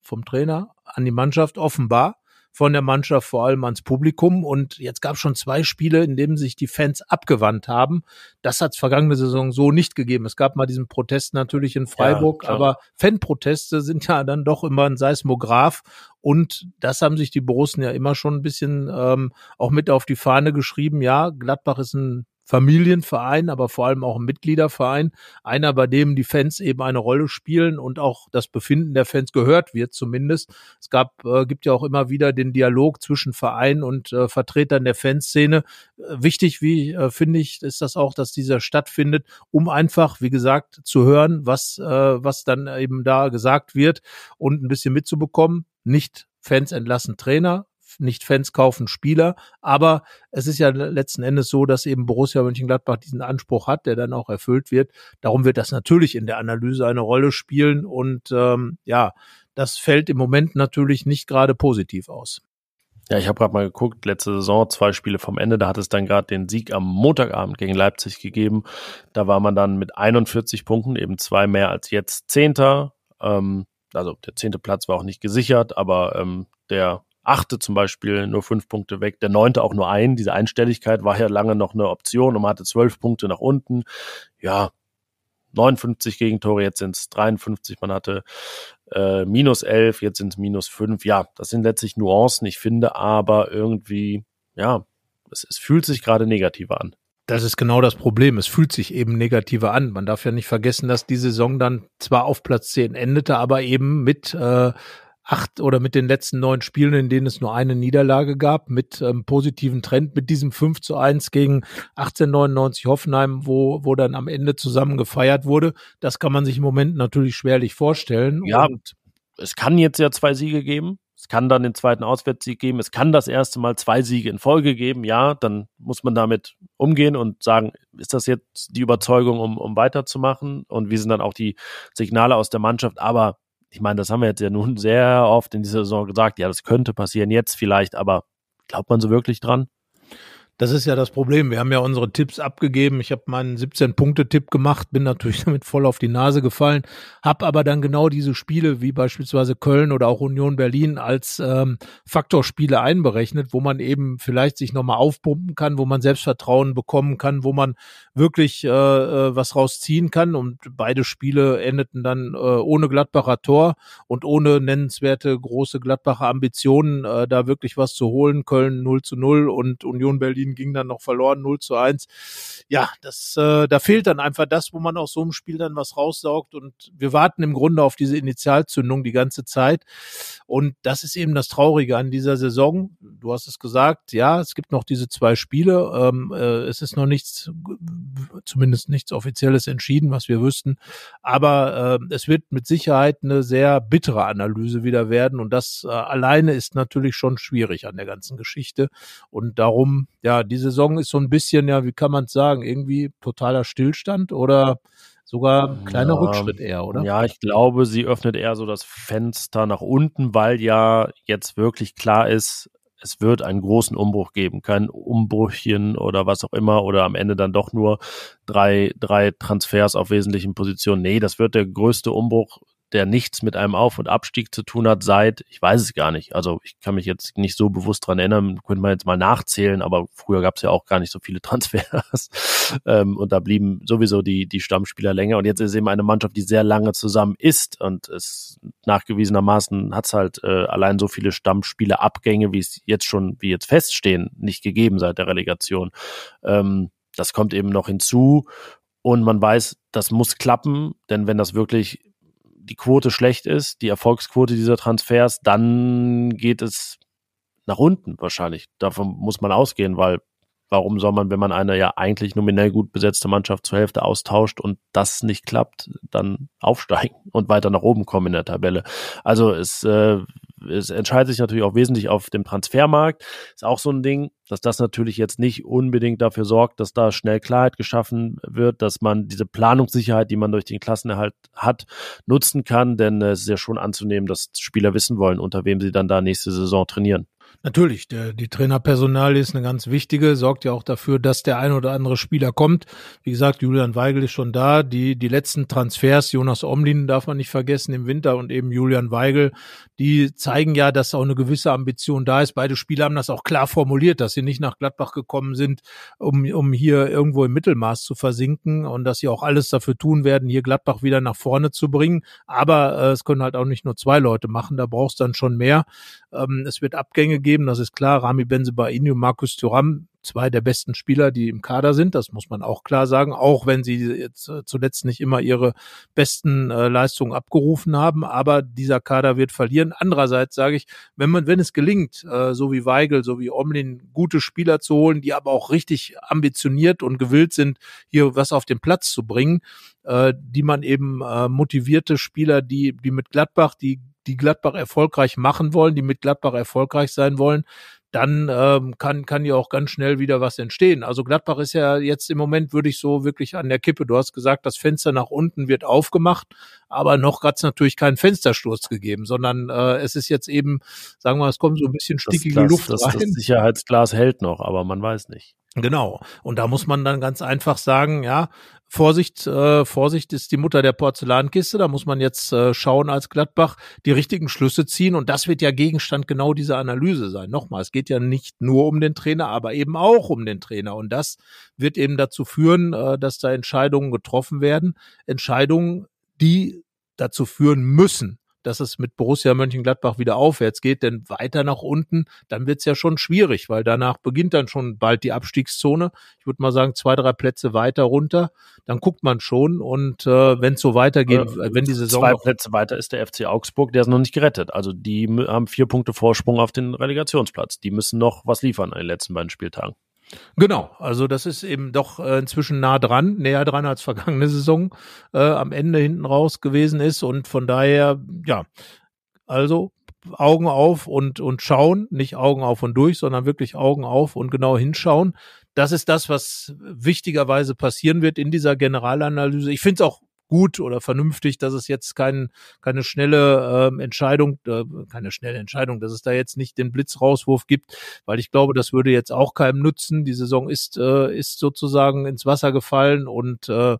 vom Trainer an die Mannschaft offenbar von der Mannschaft vor allem ans Publikum. Und jetzt gab es schon zwei Spiele, in denen sich die Fans abgewandt haben. Das hat es vergangene Saison so nicht gegeben. Es gab mal diesen Protest natürlich in Freiburg, ja, aber Fanproteste sind ja dann doch immer ein Seismograph. Und das haben sich die Borussen ja immer schon ein bisschen ähm, auch mit auf die Fahne geschrieben. Ja, Gladbach ist ein Familienverein, aber vor allem auch ein Mitgliederverein. Einer, bei dem die Fans eben eine Rolle spielen und auch das Befinden der Fans gehört wird zumindest. Es gab, äh, gibt ja auch immer wieder den Dialog zwischen Verein und äh, Vertretern der Fanszene. Äh, wichtig, wie äh, finde ich, ist das auch, dass dieser stattfindet, um einfach, wie gesagt, zu hören, was, äh, was dann eben da gesagt wird und ein bisschen mitzubekommen. Nicht Fans entlassen Trainer, nicht Fans kaufen Spieler, aber es ist ja letzten Endes so, dass eben Borussia Mönchengladbach diesen Anspruch hat, der dann auch erfüllt wird. Darum wird das natürlich in der Analyse eine Rolle spielen und ähm, ja, das fällt im Moment natürlich nicht gerade positiv aus. Ja, ich habe gerade mal geguckt, letzte Saison zwei Spiele vom Ende, da hat es dann gerade den Sieg am Montagabend gegen Leipzig gegeben. Da war man dann mit 41 Punkten, eben zwei mehr als jetzt Zehnter. Ähm, also der zehnte Platz war auch nicht gesichert, aber ähm, der achte zum Beispiel nur fünf Punkte weg, der neunte auch nur ein. Diese Einstelligkeit war ja lange noch eine Option und man hatte zwölf Punkte nach unten. Ja, 59 Gegentore, jetzt sind es 53. Man hatte äh, minus 11, jetzt sind es minus 5. Ja, das sind letztlich Nuancen. Ich finde aber irgendwie, ja, es, es fühlt sich gerade negativer an. Das ist genau das Problem. Es fühlt sich eben negativer an. Man darf ja nicht vergessen, dass die Saison dann zwar auf Platz 10 endete, aber eben mit äh, acht oder mit den letzten neun Spielen, in denen es nur eine Niederlage gab, mit ähm, positiven Trend, mit diesem 5 zu 1 gegen 1899 Hoffenheim, wo, wo dann am Ende zusammen gefeiert wurde. Das kann man sich im Moment natürlich schwerlich vorstellen. Ja, und es kann jetzt ja zwei Siege geben. Es kann dann den zweiten Auswärtssieg geben. Es kann das erste Mal zwei Siege in Folge geben. Ja, dann muss man damit umgehen und sagen, ist das jetzt die Überzeugung, um, um weiterzumachen? Und wie sind dann auch die Signale aus der Mannschaft? Aber ich meine, das haben wir jetzt ja nun sehr oft in dieser Saison gesagt, ja, das könnte passieren jetzt vielleicht, aber glaubt man so wirklich dran? Das ist ja das Problem. Wir haben ja unsere Tipps abgegeben. Ich habe meinen 17-Punkte-Tipp gemacht, bin natürlich damit voll auf die Nase gefallen, habe aber dann genau diese Spiele wie beispielsweise Köln oder auch Union Berlin als ähm, Faktorspiele einberechnet, wo man eben vielleicht sich nochmal aufpumpen kann, wo man Selbstvertrauen bekommen kann, wo man wirklich äh, äh, was rausziehen kann. Und beide Spiele endeten dann äh, ohne Gladbacher Tor und ohne nennenswerte große Gladbacher Ambitionen, äh, da wirklich was zu holen. Köln 0 zu 0 und Union Berlin Unentschieden ging dann noch verloren, 0 zu 1. Ja, das, äh, da fehlt dann einfach das, wo man aus so einem Spiel dann was raussaugt. Und wir warten im Grunde auf diese Initialzündung die ganze Zeit. Und das ist eben das Traurige an dieser Saison. Du hast es gesagt, ja, es gibt noch diese zwei Spiele. Ähm, äh, es ist noch nichts, zumindest nichts Offizielles entschieden, was wir wüssten. Aber äh, es wird mit Sicherheit eine sehr bittere Analyse wieder werden. Und das äh, alleine ist natürlich schon schwierig an der ganzen Geschichte. Und darum, ja, die Saison ist so ein bisschen, ja, wie kann man es sagen, irgendwie totaler Stillstand oder sogar ein kleiner ja, Rückschritt eher, oder? Ja, ich glaube, sie öffnet eher so das Fenster nach unten, weil ja jetzt wirklich klar ist, es wird einen großen Umbruch geben, kein Umbruchchen oder was auch immer oder am Ende dann doch nur drei, drei Transfers auf wesentlichen Positionen. Nee, das wird der größte Umbruch der nichts mit einem Auf- und Abstieg zu tun hat seit, ich weiß es gar nicht, also ich kann mich jetzt nicht so bewusst dran erinnern, könnte man jetzt mal nachzählen, aber früher gab es ja auch gar nicht so viele Transfers. Ähm, und da blieben sowieso die, die Stammspieler länger. Und jetzt ist eben eine Mannschaft, die sehr lange zusammen ist. Und es nachgewiesenermaßen hat es halt äh, allein so viele Stammspielerabgänge, wie es jetzt schon, wie jetzt feststehen, nicht gegeben seit der Relegation. Ähm, das kommt eben noch hinzu. Und man weiß, das muss klappen, denn wenn das wirklich die Quote schlecht ist, die Erfolgsquote dieser Transfers, dann geht es nach unten wahrscheinlich. Davon muss man ausgehen, weil warum soll man, wenn man eine ja eigentlich nominell gut besetzte Mannschaft zur Hälfte austauscht und das nicht klappt, dann aufsteigen und weiter nach oben kommen in der Tabelle. Also es, äh, es entscheidet sich natürlich auch wesentlich auf dem Transfermarkt. Ist auch so ein Ding, dass das natürlich jetzt nicht unbedingt dafür sorgt, dass da schnell Klarheit geschaffen wird, dass man diese Planungssicherheit, die man durch den Klassenerhalt hat, nutzen kann, denn es ist ja schon anzunehmen, dass Spieler wissen wollen, unter wem sie dann da nächste Saison trainieren. Natürlich, der, die Trainerpersonalie ist eine ganz wichtige, sorgt ja auch dafür, dass der ein oder andere Spieler kommt. Wie gesagt, Julian Weigel ist schon da. Die, die letzten Transfers, Jonas Omlin darf man nicht vergessen im Winter und eben Julian Weigel, die zeigen ja, dass auch eine gewisse Ambition da ist. Beide Spieler haben das auch klar formuliert, dass sie nicht nach Gladbach gekommen sind, um, um hier irgendwo im Mittelmaß zu versinken und dass sie auch alles dafür tun werden, hier Gladbach wieder nach vorne zu bringen. Aber äh, es können halt auch nicht nur zwei Leute machen, da brauchst du dann schon mehr. Ähm, es wird Abgänge geben, das ist klar. Rami Benzebaini und Markus Thuram, zwei der besten Spieler, die im Kader sind, das muss man auch klar sagen, auch wenn sie jetzt äh, zuletzt nicht immer ihre besten äh, Leistungen abgerufen haben, aber dieser Kader wird verlieren. Andererseits sage ich, wenn man, wenn es gelingt, äh, so wie Weigel, so wie Omlin, gute Spieler zu holen, die aber auch richtig ambitioniert und gewillt sind, hier was auf den Platz zu bringen, äh, die man eben äh, motivierte Spieler, die, die mit Gladbach, die die Gladbach erfolgreich machen wollen, die mit Gladbach erfolgreich sein wollen, dann ähm, kann, kann ja auch ganz schnell wieder was entstehen. Also Gladbach ist ja jetzt im Moment, würde ich so wirklich an der Kippe. Du hast gesagt, das Fenster nach unten wird aufgemacht, aber noch hat es natürlich keinen Fenstersturz gegeben, sondern äh, es ist jetzt eben, sagen wir, es kommt so ein bisschen stickige das Glas, Luft das, rein. Das Sicherheitsglas hält noch, aber man weiß nicht. Genau. Und da muss man dann ganz einfach sagen, ja, Vorsicht, äh, Vorsicht ist die Mutter der Porzellankiste. Da muss man jetzt äh, schauen als Gladbach, die richtigen Schlüsse ziehen. Und das wird ja Gegenstand genau dieser Analyse sein. Nochmal, es geht ja nicht nur um den Trainer, aber eben auch um den Trainer. Und das wird eben dazu führen, äh, dass da Entscheidungen getroffen werden. Entscheidungen, die dazu führen müssen, dass es mit Borussia Mönchengladbach wieder aufwärts geht, denn weiter nach unten, dann wird's ja schon schwierig, weil danach beginnt dann schon bald die Abstiegszone. Ich würde mal sagen, zwei, drei Plätze weiter runter, dann guckt man schon und äh, wenn es so weitergeht, Äh, wenn die Saison Zwei Plätze weiter ist der FC Augsburg, der ist noch nicht gerettet. Also die haben vier Punkte Vorsprung auf den Relegationsplatz. Die müssen noch was liefern an den letzten beiden Spieltagen. Genau, also das ist eben doch äh, inzwischen nah dran, näher dran als vergangene Saison äh, am Ende hinten raus gewesen ist und von daher, ja, also Augen auf und, und schauen, nicht Augen auf und durch, sondern wirklich Augen auf und genau hinschauen. Das ist das, was wichtigerweise passieren wird in dieser Generalanalyse. Ich finde es auch gut oder vernünftig, dass es jetzt kein, keine schnelle ähm, Entscheidung, äh, keine schnelle Entscheidung, dass es da jetzt nicht den Blitzrauswurf gibt, weil ich glaube, das würde jetzt auch keinem nutzen. Die Saison ist, äh, ist sozusagen ins Wasser gefallen und äh,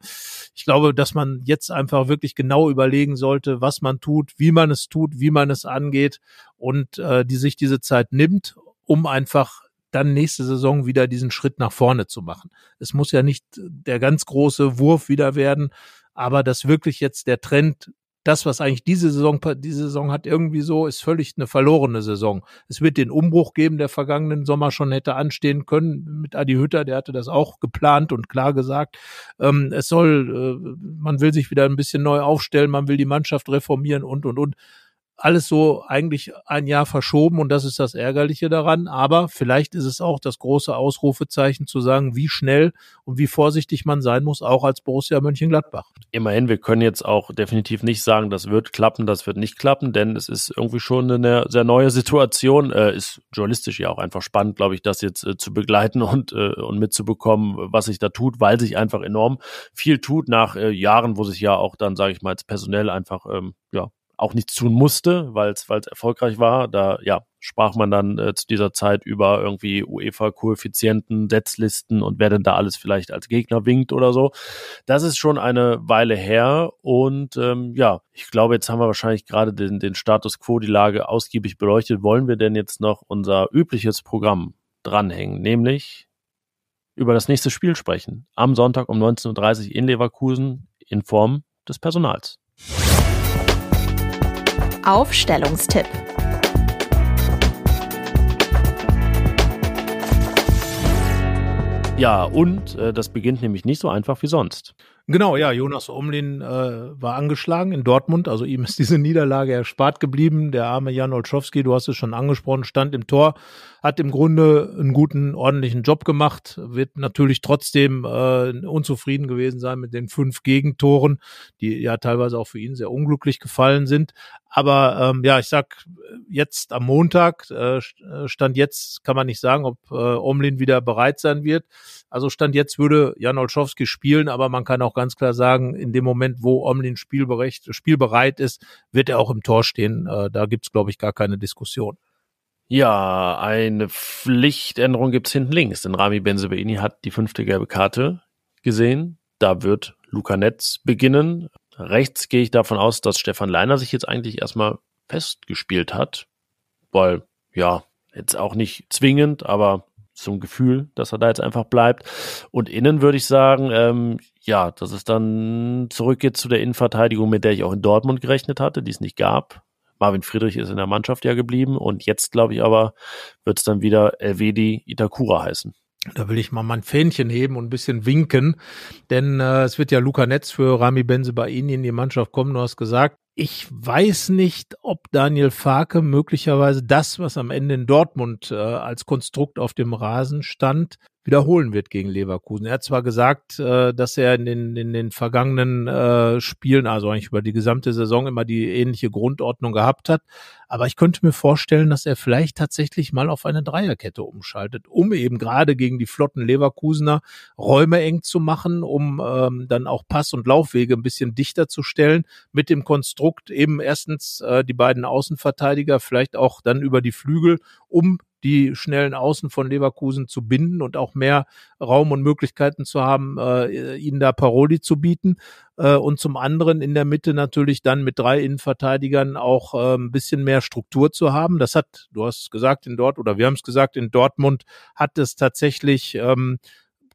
ich glaube, dass man jetzt einfach wirklich genau überlegen sollte, was man tut, wie man es tut, wie man es angeht und äh, die sich diese Zeit nimmt, um einfach dann nächste Saison wieder diesen Schritt nach vorne zu machen. Es muss ja nicht der ganz große Wurf wieder werden, aber dass wirklich jetzt der Trend, das, was eigentlich diese Saison, diese Saison hat irgendwie so, ist völlig eine verlorene Saison. Es wird den Umbruch geben, der vergangenen Sommer schon hätte anstehen können mit Adi Hütter, der hatte das auch geplant und klar gesagt. Ähm, es soll, äh, man will sich wieder ein bisschen neu aufstellen, man will die Mannschaft reformieren und, und, und alles so eigentlich ein Jahr verschoben und das ist das Ärgerliche daran. Aber vielleicht ist es auch das große Ausrufezeichen zu sagen, wie schnell und wie vorsichtig man sein muss, auch als Borussia Mönchengladbach. Immerhin, wir können jetzt auch definitiv nicht sagen, das wird klappen, das wird nicht klappen, denn es ist irgendwie schon eine sehr neue Situation. Äh, ist journalistisch ja auch einfach spannend, glaube ich, das jetzt äh, zu begleiten und, äh, und mitzubekommen, was sich da tut, weil sich einfach enorm viel tut nach Jahren, wo sich ja auch dann, sage ich mal, jetzt personell einfach ähm, ja auch nichts tun musste, weil es erfolgreich war. Da ja sprach man dann äh, zu dieser Zeit über irgendwie UEFA-Koeffizienten, Setzlisten und wer denn da alles vielleicht als Gegner winkt oder so. Das ist schon eine Weile her und ähm, ja, ich glaube, jetzt haben wir wahrscheinlich gerade den, den Status quo, die Lage ausgiebig beleuchtet. Wollen wir denn jetzt noch unser übliches Programm dranhängen, nämlich über das nächste Spiel sprechen. Am Sonntag um 19.30 Uhr in Leverkusen in Form des Personals. Aufstellungstipp. Ja, und äh, das beginnt nämlich nicht so einfach wie sonst. Genau, ja, Jonas Omlin äh, war angeschlagen in Dortmund, also ihm ist diese Niederlage erspart geblieben. Der arme Jan Olszowski, du hast es schon angesprochen, stand im Tor, hat im Grunde einen guten, ordentlichen Job gemacht, wird natürlich trotzdem äh, unzufrieden gewesen sein mit den fünf Gegentoren, die ja teilweise auch für ihn sehr unglücklich gefallen sind. Aber ähm, ja, ich sag jetzt am Montag, äh, Stand jetzt kann man nicht sagen, ob äh, Omlin wieder bereit sein wird. Also Stand jetzt würde Jan Olszowski spielen, aber man kann auch ganz klar sagen, in dem Moment, wo Omlin spielbereit, spielbereit ist, wird er auch im Tor stehen. Äh, da gibt's glaube ich, gar keine Diskussion. Ja, eine Pflichtänderung gibt's hinten links, denn Rami Benzebaini hat die fünfte gelbe Karte gesehen. Da wird Luca Netz beginnen. Rechts gehe ich davon aus, dass Stefan Leiner sich jetzt eigentlich erstmal festgespielt hat, weil ja, jetzt auch nicht zwingend, aber zum Gefühl, dass er da jetzt einfach bleibt. Und innen würde ich sagen, ähm, ja, dass es dann zurückgeht zu der Innenverteidigung, mit der ich auch in Dortmund gerechnet hatte, die es nicht gab. Marvin Friedrich ist in der Mannschaft ja geblieben und jetzt glaube ich aber, wird es dann wieder Elvedi Itakura heißen. Da will ich mal mein Fähnchen heben und ein bisschen winken, denn äh, es wird ja Luca Netz für Rami Benzebaini in die Mannschaft kommen. Du hast gesagt, ich weiß nicht, ob Daniel Farke möglicherweise das, was am Ende in Dortmund äh, als Konstrukt auf dem Rasen stand, wiederholen wird gegen Leverkusen. Er hat zwar gesagt, äh, dass er in den, in den vergangenen äh, Spielen, also eigentlich über die gesamte Saison, immer die ähnliche Grundordnung gehabt hat, aber ich könnte mir vorstellen, dass er vielleicht tatsächlich mal auf eine Dreierkette umschaltet, um eben gerade gegen die flotten Leverkusener Räume eng zu machen, um ähm, dann auch Pass- und Laufwege ein bisschen dichter zu stellen, mit dem Konstrukt eben erstens äh, die beiden Außenverteidiger vielleicht auch dann über die Flügel, um die schnellen Außen von Leverkusen zu binden und auch mehr Raum und Möglichkeiten zu haben, äh, ihnen da Paroli zu bieten. Äh, und zum anderen in der Mitte natürlich dann mit drei Innenverteidigern auch äh, ein bisschen mehr Struktur zu haben. Das hat, du hast gesagt, in Dort oder wir haben es gesagt, in Dortmund hat es tatsächlich ähm,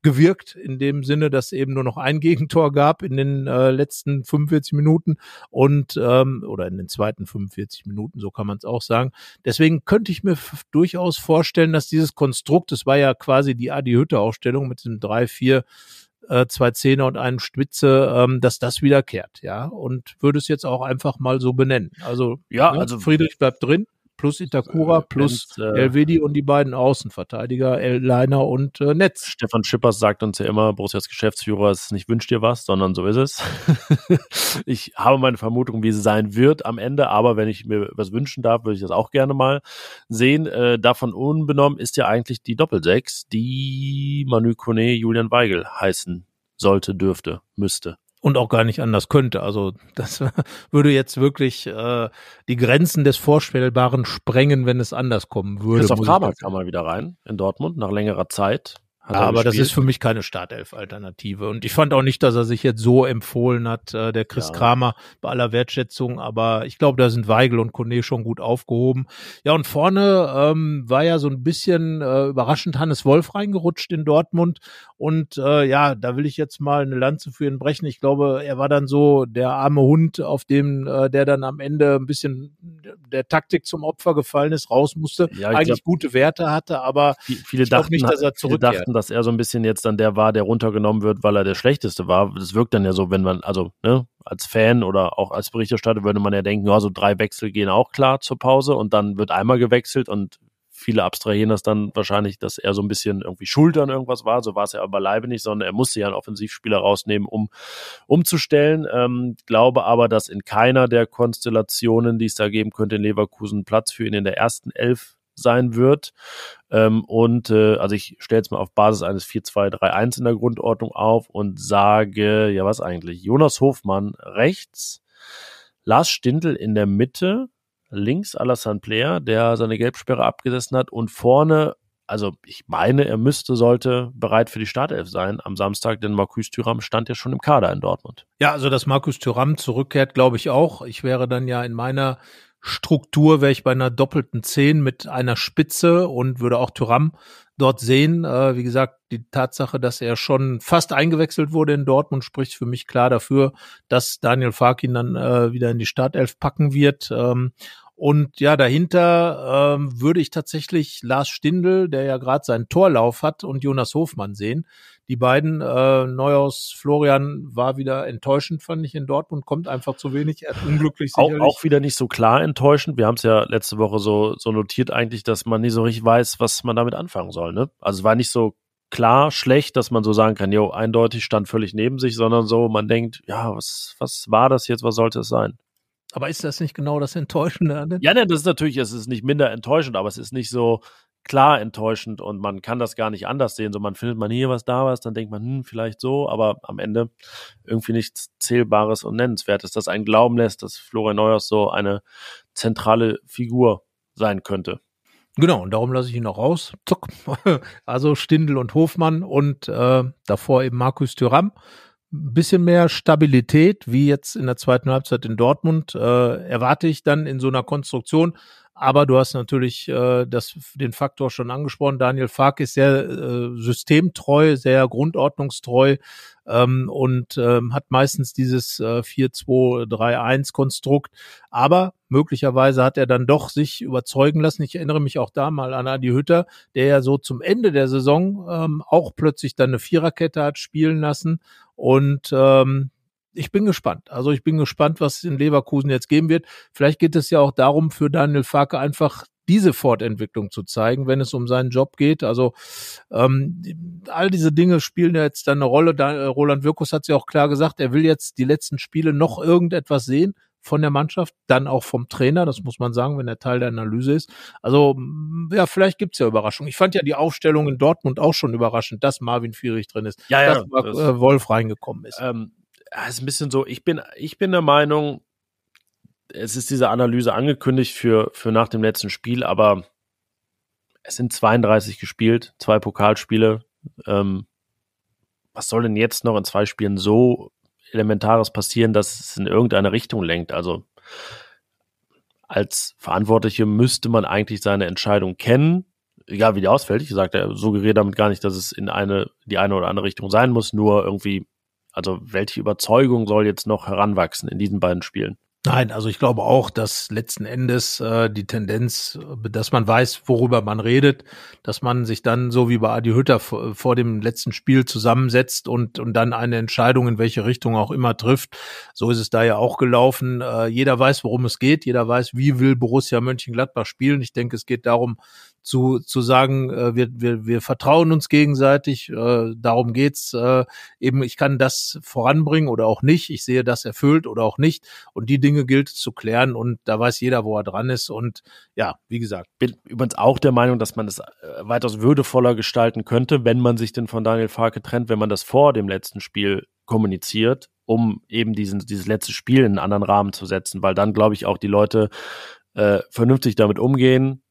gewirkt, in dem Sinne, dass eben nur noch ein Gegentor gab in den äh, letzten 45 Minuten und ähm, oder in den zweiten 45 Minuten, so kann man es auch sagen. Deswegen könnte ich mir durchaus vorstellen, dass dieses Konstrukt, es war ja quasi die Adi Hütte Aufstellung mit dem 3 4 äh, zwei Zehner und einem Spitze, ähm, dass das wiederkehrt, ja. Und würde es jetzt auch einfach mal so benennen. Also, ja, ne, also Friedrich bleibt drin plus Itakura, äh, plus äh, Elvedi und die beiden Außenverteidiger, Leiner und äh, Netz. Stefan Schippers sagt uns ja immer, Borussias Geschäftsführer, es nicht wünscht dir was, sondern so ist es. ich habe meine Vermutung, wie es sein wird am Ende, aber wenn ich mir was wünschen darf, würde ich das auch gerne mal sehen. Äh, davon unbenommen ist ja eigentlich die Doppelsechs, die Manu Kone, Julian Weigel heißen sollte, dürfte, müsste und auch gar nicht anders könnte. Also das würde jetzt wirklich äh, die Grenzen des Vorstellbaren sprengen, wenn es anders kommen würde. Christoph Kramer kam mal wieder rein in Dortmund nach längerer Zeit. Ja, aber das ist für mich keine Startelf-Alternative. Und ich fand auch nicht, dass er sich jetzt so empfohlen hat, äh, der Chris ja. Kramer, bei aller Wertschätzung. Aber ich glaube, da sind Weigel und Kone schon gut aufgehoben. Ja, und vorne ähm, war ja so ein bisschen äh, überraschend Hannes Wolf reingerutscht in Dortmund. Und äh, ja, da will ich jetzt mal eine Lanze für ihn brechen. Ich glaube, er war dann so der arme Hund, auf dem äh, der dann am Ende ein bisschen der Taktik zum Opfer gefallen ist, raus musste. Ja, Eigentlich glaub, gute Werte hatte, aber viele ich dachten nicht, dass er zurückkehrt dass er so ein bisschen jetzt dann der war, der runtergenommen wird, weil er der Schlechteste war. Das wirkt dann ja so, wenn man, also ne, als Fan oder auch als Berichterstatter würde man ja denken, ja, so drei Wechsel gehen auch klar zur Pause und dann wird einmal gewechselt und viele abstrahieren das dann wahrscheinlich, dass er so ein bisschen irgendwie schuld an irgendwas war. So war es ja aber beileibe nicht, sondern er musste ja einen Offensivspieler rausnehmen, um umzustellen. Ähm, glaube aber, dass in keiner der Konstellationen, die es da geben könnte, in Leverkusen Platz für ihn in der ersten Elf sein wird. Ähm, und äh, also ich stelle jetzt mal auf Basis eines 4-2-3-1 in der Grundordnung auf und sage, ja was eigentlich, Jonas Hofmann rechts, Lars Stindl in der Mitte, links Alassane Player, der seine Gelbsperre abgesessen hat und vorne also ich meine, er müsste, sollte bereit für die Startelf sein am Samstag, denn Markus Thüram stand ja schon im Kader in Dortmund. Ja, also dass Markus Thüram zurückkehrt, glaube ich auch. Ich wäre dann ja in meiner Struktur, wäre ich bei einer doppelten Zehn mit einer Spitze und würde auch Thüram dort sehen. Äh, wie gesagt, die Tatsache, dass er schon fast eingewechselt wurde in Dortmund, spricht für mich klar dafür, dass Daniel Fark ihn dann äh, wieder in die Startelf packen wird. Ähm, und ja, dahinter ähm, würde ich tatsächlich Lars Stindl, der ja gerade seinen Torlauf hat, und Jonas Hofmann sehen. Die beiden, äh, Neuhaus, Florian war wieder enttäuschend, fand ich in Dortmund, kommt einfach zu wenig, er unglücklich sicherlich. Auch, auch wieder nicht so klar enttäuschend. Wir haben es ja letzte Woche so, so notiert eigentlich, dass man nicht so richtig weiß, was man damit anfangen soll. Ne? Also es war nicht so klar schlecht, dass man so sagen kann, jo, eindeutig stand völlig neben sich, sondern so, man denkt, ja, was, was war das jetzt, was sollte es sein? Aber ist das nicht genau das Enttäuschende? Ja, ne, das ist natürlich, es ist nicht minder enttäuschend, aber es ist nicht so klar enttäuschend und man kann das gar nicht anders sehen. So, man findet man hier was, da was, dann denkt man, hm, vielleicht so, aber am Ende irgendwie nichts Zählbares und Nennenswertes, das einen glauben lässt, dass Florian Neuhaus so eine zentrale Figur sein könnte. Genau, und darum lasse ich ihn noch raus. Zuck. Also Stindel und Hofmann und äh, davor eben Markus Thüram bisschen mehr Stabilität, wie jetzt in der zweiten Halbzeit in Dortmund, äh, erwarte ich dann in so einer Konstruktion. Aber du hast natürlich äh, das, den Faktor schon angesprochen. Daniel Fark ist sehr äh, systemtreu, sehr grundordnungstreu ähm, und ähm, hat meistens dieses äh, 4-2-3-1-Konstrukt. Aber möglicherweise hat er dann doch sich überzeugen lassen. Ich erinnere mich auch da mal an Adi Hütter, der ja so zum Ende der Saison ähm, auch plötzlich dann eine Viererkette hat spielen lassen. Und ähm, ich bin gespannt. Also ich bin gespannt, was in Leverkusen jetzt geben wird. Vielleicht geht es ja auch darum, für Daniel Farke einfach diese Fortentwicklung zu zeigen, wenn es um seinen Job geht. Also ähm, all diese Dinge spielen ja jetzt dann eine Rolle. Da, äh, Roland Wirkus hat ja auch klar gesagt, er will jetzt die letzten Spiele noch irgendetwas sehen von der Mannschaft, dann auch vom Trainer, das muss man sagen, wenn er Teil der Analyse ist. Also ja, vielleicht gibt's ja Überraschungen. Ich fand ja die Aufstellung in Dortmund auch schon überraschend, dass Marvin Fierich drin ist, ja, ja, dass das, äh, Wolf reingekommen ist. Ähm, ist ein bisschen so, ich bin, ich bin der Meinung, es ist diese Analyse angekündigt für, für nach dem letzten Spiel, aber es sind 32 gespielt, zwei Pokalspiele. Ähm, was soll denn jetzt noch in zwei Spielen so Elementares passieren, dass es in irgendeine Richtung lenkt? Also als Verantwortliche müsste man eigentlich seine Entscheidung kennen, egal wie die ausfällt. Ich sagte, er suggeriert damit gar nicht, dass es in eine, die eine oder andere Richtung sein muss, nur irgendwie, also welche Überzeugung soll jetzt noch heranwachsen in diesen beiden Spielen? Nein, also ich glaube auch, dass letzten Endes äh, die Tendenz, dass man weiß, worüber man redet, dass man sich dann so wie bei Adi Hütter vor, dem letzten Spiel zusammensetzt und, und dann eine Entscheidung in welche Richtung auch immer trifft. So ist es da ja auch gelaufen. Äh, jeder weiß, worum es geht. Jeder weiß, wie will Borussia Mönchengladbach spielen. Ich denke, es geht darum, zu, zu sagen, äh, wir, wir, wir vertrauen uns gegenseitig, äh, darum geht's. Äh, eben, ich kann das voranbringen oder auch nicht. Ich sehe das erfüllt oder auch nicht. Und die Dinge gilt zu klären und da weiß jeder, wo er dran ist. Und ja, wie gesagt. Bin übrigens auch der Meinung, dass man das weitaus würdevoller gestalten könnte, wenn man sich denn von Daniel Farke trennt, wenn man das vor dem letzten Spiel kommuniziert, um eben diesen, dieses letzte Spiel in einen anderen Rahmen zu setzen, weil dann, glaube ich, auch die Leute äh, vernünftig damit umgehen,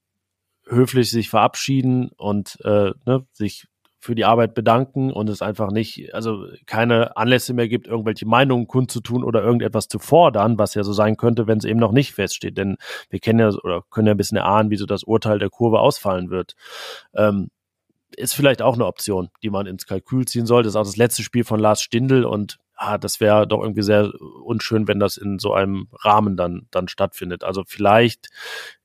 höflich sich verabschieden und äh, ne, sich für die Arbeit bedanken und es einfach nicht, also keine Anlässe mehr gibt, irgendwelche Meinungen kundzutun oder irgendetwas zu fordern, was ja so sein könnte, wenn es eben noch nicht feststeht. Denn wir kennen ja oder können ja ein bisschen erahnen, wie so das Urteil der Kurve ausfallen wird. Ähm, ist vielleicht auch eine Option, die man ins Kalkül ziehen sollte. Das ist auch das letzte Spiel von Lars Stindl und ah, das wäre doch irgendwie sehr unschön, wenn das in so einem Rahmen dann, dann stattfindet. Also vielleicht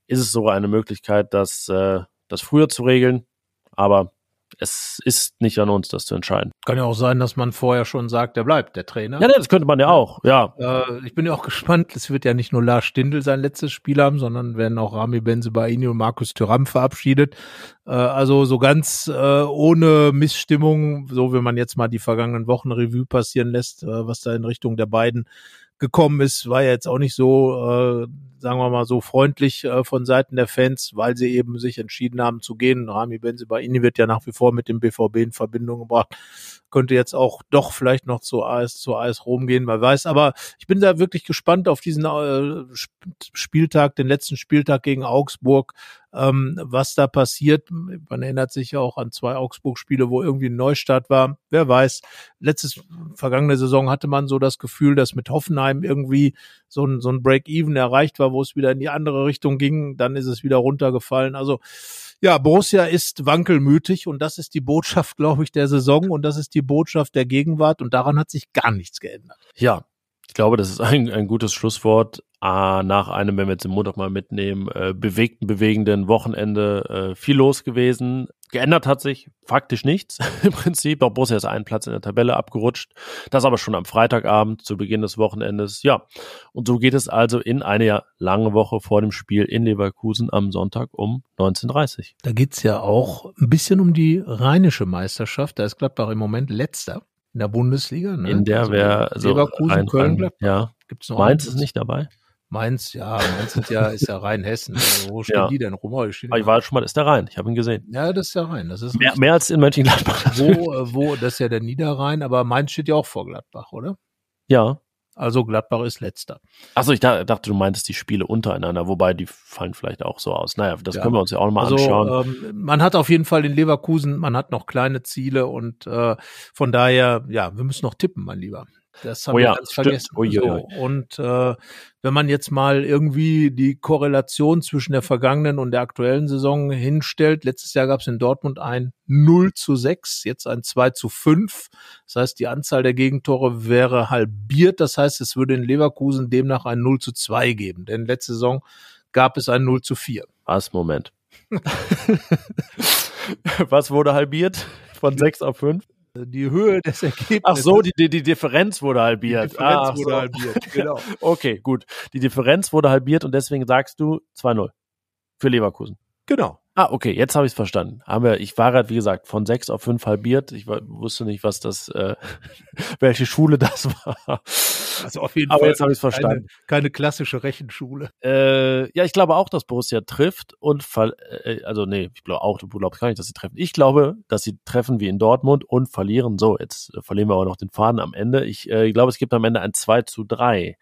ist es sogar eine Möglichkeit, das, äh, das früher zu regeln. Aber es ist nicht an uns, das zu entscheiden. Kann ja auch sein, dass man vorher schon sagt, der bleibt, der Trainer. Ja, das könnte man ja auch, ja. Äh, ich bin ja auch gespannt, es wird ja nicht nur Lars Stindl sein letztes Spiel haben, sondern werden auch Rami Benzebaini und Markus Thuram verabschiedet. Äh, also so ganz äh, ohne Missstimmung, so wie man jetzt mal die vergangenen Wochen Revue passieren lässt, äh, was da in Richtung der beiden gekommen ist, war ja jetzt auch nicht so, äh, sagen wir mal, so freundlich äh, von Seiten der Fans, weil sie eben sich entschieden haben zu gehen. Rami Benzibaini wird ja nach wie vor mit dem BVB in Verbindung gebracht könnte jetzt auch doch vielleicht noch zu AS, zu AS Rom gehen, wer weiß. Aber ich bin da wirklich gespannt auf diesen äh, Spieltag, den letzten Spieltag gegen Augsburg, ähm, was da passiert. Man erinnert sich ja auch an zwei Augsburg-Spiele, wo irgendwie ein Neustart war. Wer weiß. Letztes, vergangene Saison hatte man so das Gefühl, dass mit Hoffenheim irgendwie so ein, so ein Break-Even erreicht war, wo es wieder in die andere Richtung ging. Dann ist es wieder runtergefallen. Also, ja, Borussia ist wankelmütig und das ist die Botschaft, glaube ich, der Saison und das ist die Botschaft der Gegenwart und daran hat sich gar nichts geändert. Ja, ich glaube, das ist ein, ein gutes Schlusswort äh, nach einem, wenn wir jetzt den Montag mal mitnehmen, äh, bewegten, bewegenden Wochenende äh, viel los gewesen. Geändert hat sich faktisch nichts im Prinzip. Auch Borussia ist einen Platz in der Tabelle abgerutscht. Das aber schon am Freitagabend zu Beginn des Wochenendes. Ja, und so geht es also in eine lange Woche vor dem Spiel in Leverkusen am Sonntag um 19.30 Da geht's ja auch ein bisschen um die rheinische Meisterschaft. Da ist Gladbach im Moment letzter in der Bundesliga. Ne? In der also wäre so Leverkusen, ein, Köln, Gladbach. Ja. Gibt's noch Mainz ist nicht dabei? Mainz, ja, Mainz ist ja, ist ja Rheinhessen. Also wo stehen ja. die denn rum? Oh, ich war schon mal, ist der Rhein. Ich habe ihn gesehen. Ja, das ist der Rhein. Das ist mehr, mehr als in Mönchengladbach. Wo, äh, wo, das ist ja der Niederrhein, aber Mainz steht ja auch vor Gladbach, oder? Ja. Also Gladbach ist letzter. Achso, ich dachte, du meintest die Spiele untereinander, wobei die fallen vielleicht auch so aus. Naja, das ja. können wir uns ja auch nochmal also, anschauen. Ähm, man hat auf jeden Fall in Leverkusen, man hat noch kleine Ziele und äh, von daher, ja, wir müssen noch tippen, mein Lieber. Das haben oh ja, wir ganz vergessen. Oh so. Und äh, wenn man jetzt mal irgendwie die Korrelation zwischen der vergangenen und der aktuellen Saison hinstellt, letztes Jahr gab es in Dortmund ein 0 zu 6, jetzt ein 2 zu 5. Das heißt, die Anzahl der Gegentore wäre halbiert. Das heißt, es würde in Leverkusen demnach ein 0 zu 2 geben. Denn letzte Saison gab es ein 0 zu 4. Was? Moment. Was wurde halbiert? Von 6 auf 5? Die Höhe des Ergebnisses. Ach so, die, die, die Differenz wurde halbiert. Die Differenz ah, wurde so. halbiert, genau. okay, gut. Die Differenz wurde halbiert und deswegen sagst du 2-0 für Leverkusen. Genau. Ah, okay, jetzt habe ich es verstanden. Haben wir, ich war gerade, wie gesagt, von sechs auf fünf halbiert. Ich wusste nicht, was das, äh, welche Schule das war. Also auf jeden Aber Fall. jetzt habe ich es verstanden. Keine, keine, klassische Rechenschule. Äh, ja, ich glaube auch, dass Borussia trifft und ver äh, also nee, ich glaube auch, du glaubst gar nicht, dass sie treffen. Ich glaube, dass sie treffen wie in Dortmund und verlieren. So, jetzt äh, verlieren wir aber noch den Faden am Ende. Ich äh, glaube, es gibt am Ende ein 2 zu 3.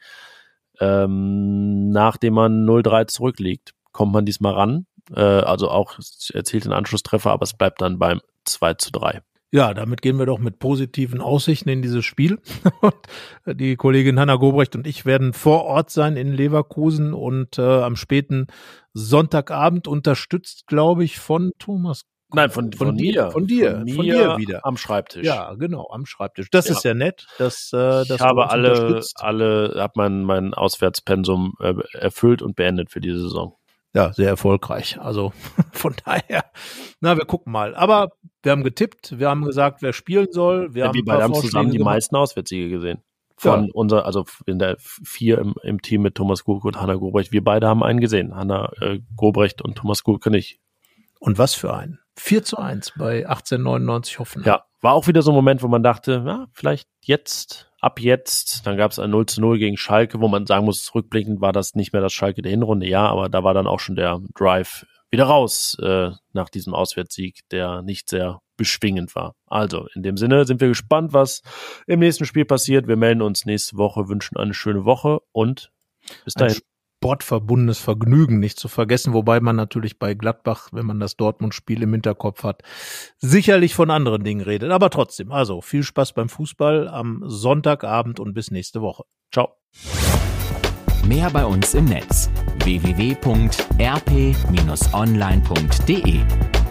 Ähm, nachdem man 0-3 zurückliegt, kommt man diesmal ran äh, also auch erzielt den Anschlusstreffer, aber es bleibt dann beim 2 zu 3. Ja, damit gehen wir doch mit positiven Aussichten in dieses Spiel. die Kollegin Hanna Gobrecht und ich werden vor Ort sein in Leverkusen und äh, am späten Sonntagabend unterstützt, glaube ich, von Thomas. Nein, von, von, von dir. Von dir. Von, von dir wieder. Am Schreibtisch. Ja, genau, am Schreibtisch. Das ja. ist ja nett. Dass, äh, dass ich habe alle, alle, habe mein, mein Auswärtspensum äh, erfüllt und beendet für diese Saison ja, sehr erfolgreich. Also von daher, na, wir gucken mal. Aber wir haben getippt, wir haben gesagt, wer spielen soll. Wir ja, haben wir beide haben zusammen die meisten Auswärtssiege gesehen. Von ja. unser, also in der vier im, im Team mit Thomas Gurke und Hanna Gobrecht. Wir beide haben einen gesehen. Hanna äh, Gobrecht und Thomas Gurke nicht. Und was für einen? 4 zu 1 bei 1899 Hoffenheim. Ja, war auch wieder so ein Moment, wo man dachte, ja, vielleicht jetzt ab jetzt. Dann gab es ein 0 zu 0 gegen Schalke, wo man sagen muss, rückblickend war das nicht mehr das Schalke der Hinrunde, ja, aber da war dann auch schon der Drive wieder raus äh, nach diesem Auswärtssieg, der nicht sehr beschwingend war. Also, in dem Sinne sind wir gespannt, was im nächsten Spiel passiert. Wir melden uns nächste Woche, wünschen eine schöne Woche und bis dahin sportverbundenes Vergnügen nicht zu vergessen, wobei man natürlich bei Gladbach, wenn man das Dortmund-Spiel im Hinterkopf hat, sicherlich von anderen Dingen redet. Aber trotzdem, also viel Spaß beim Fußball am Sonntagabend und bis nächste Woche. Ciao. Mehr bei uns im Netz www.rp-online.de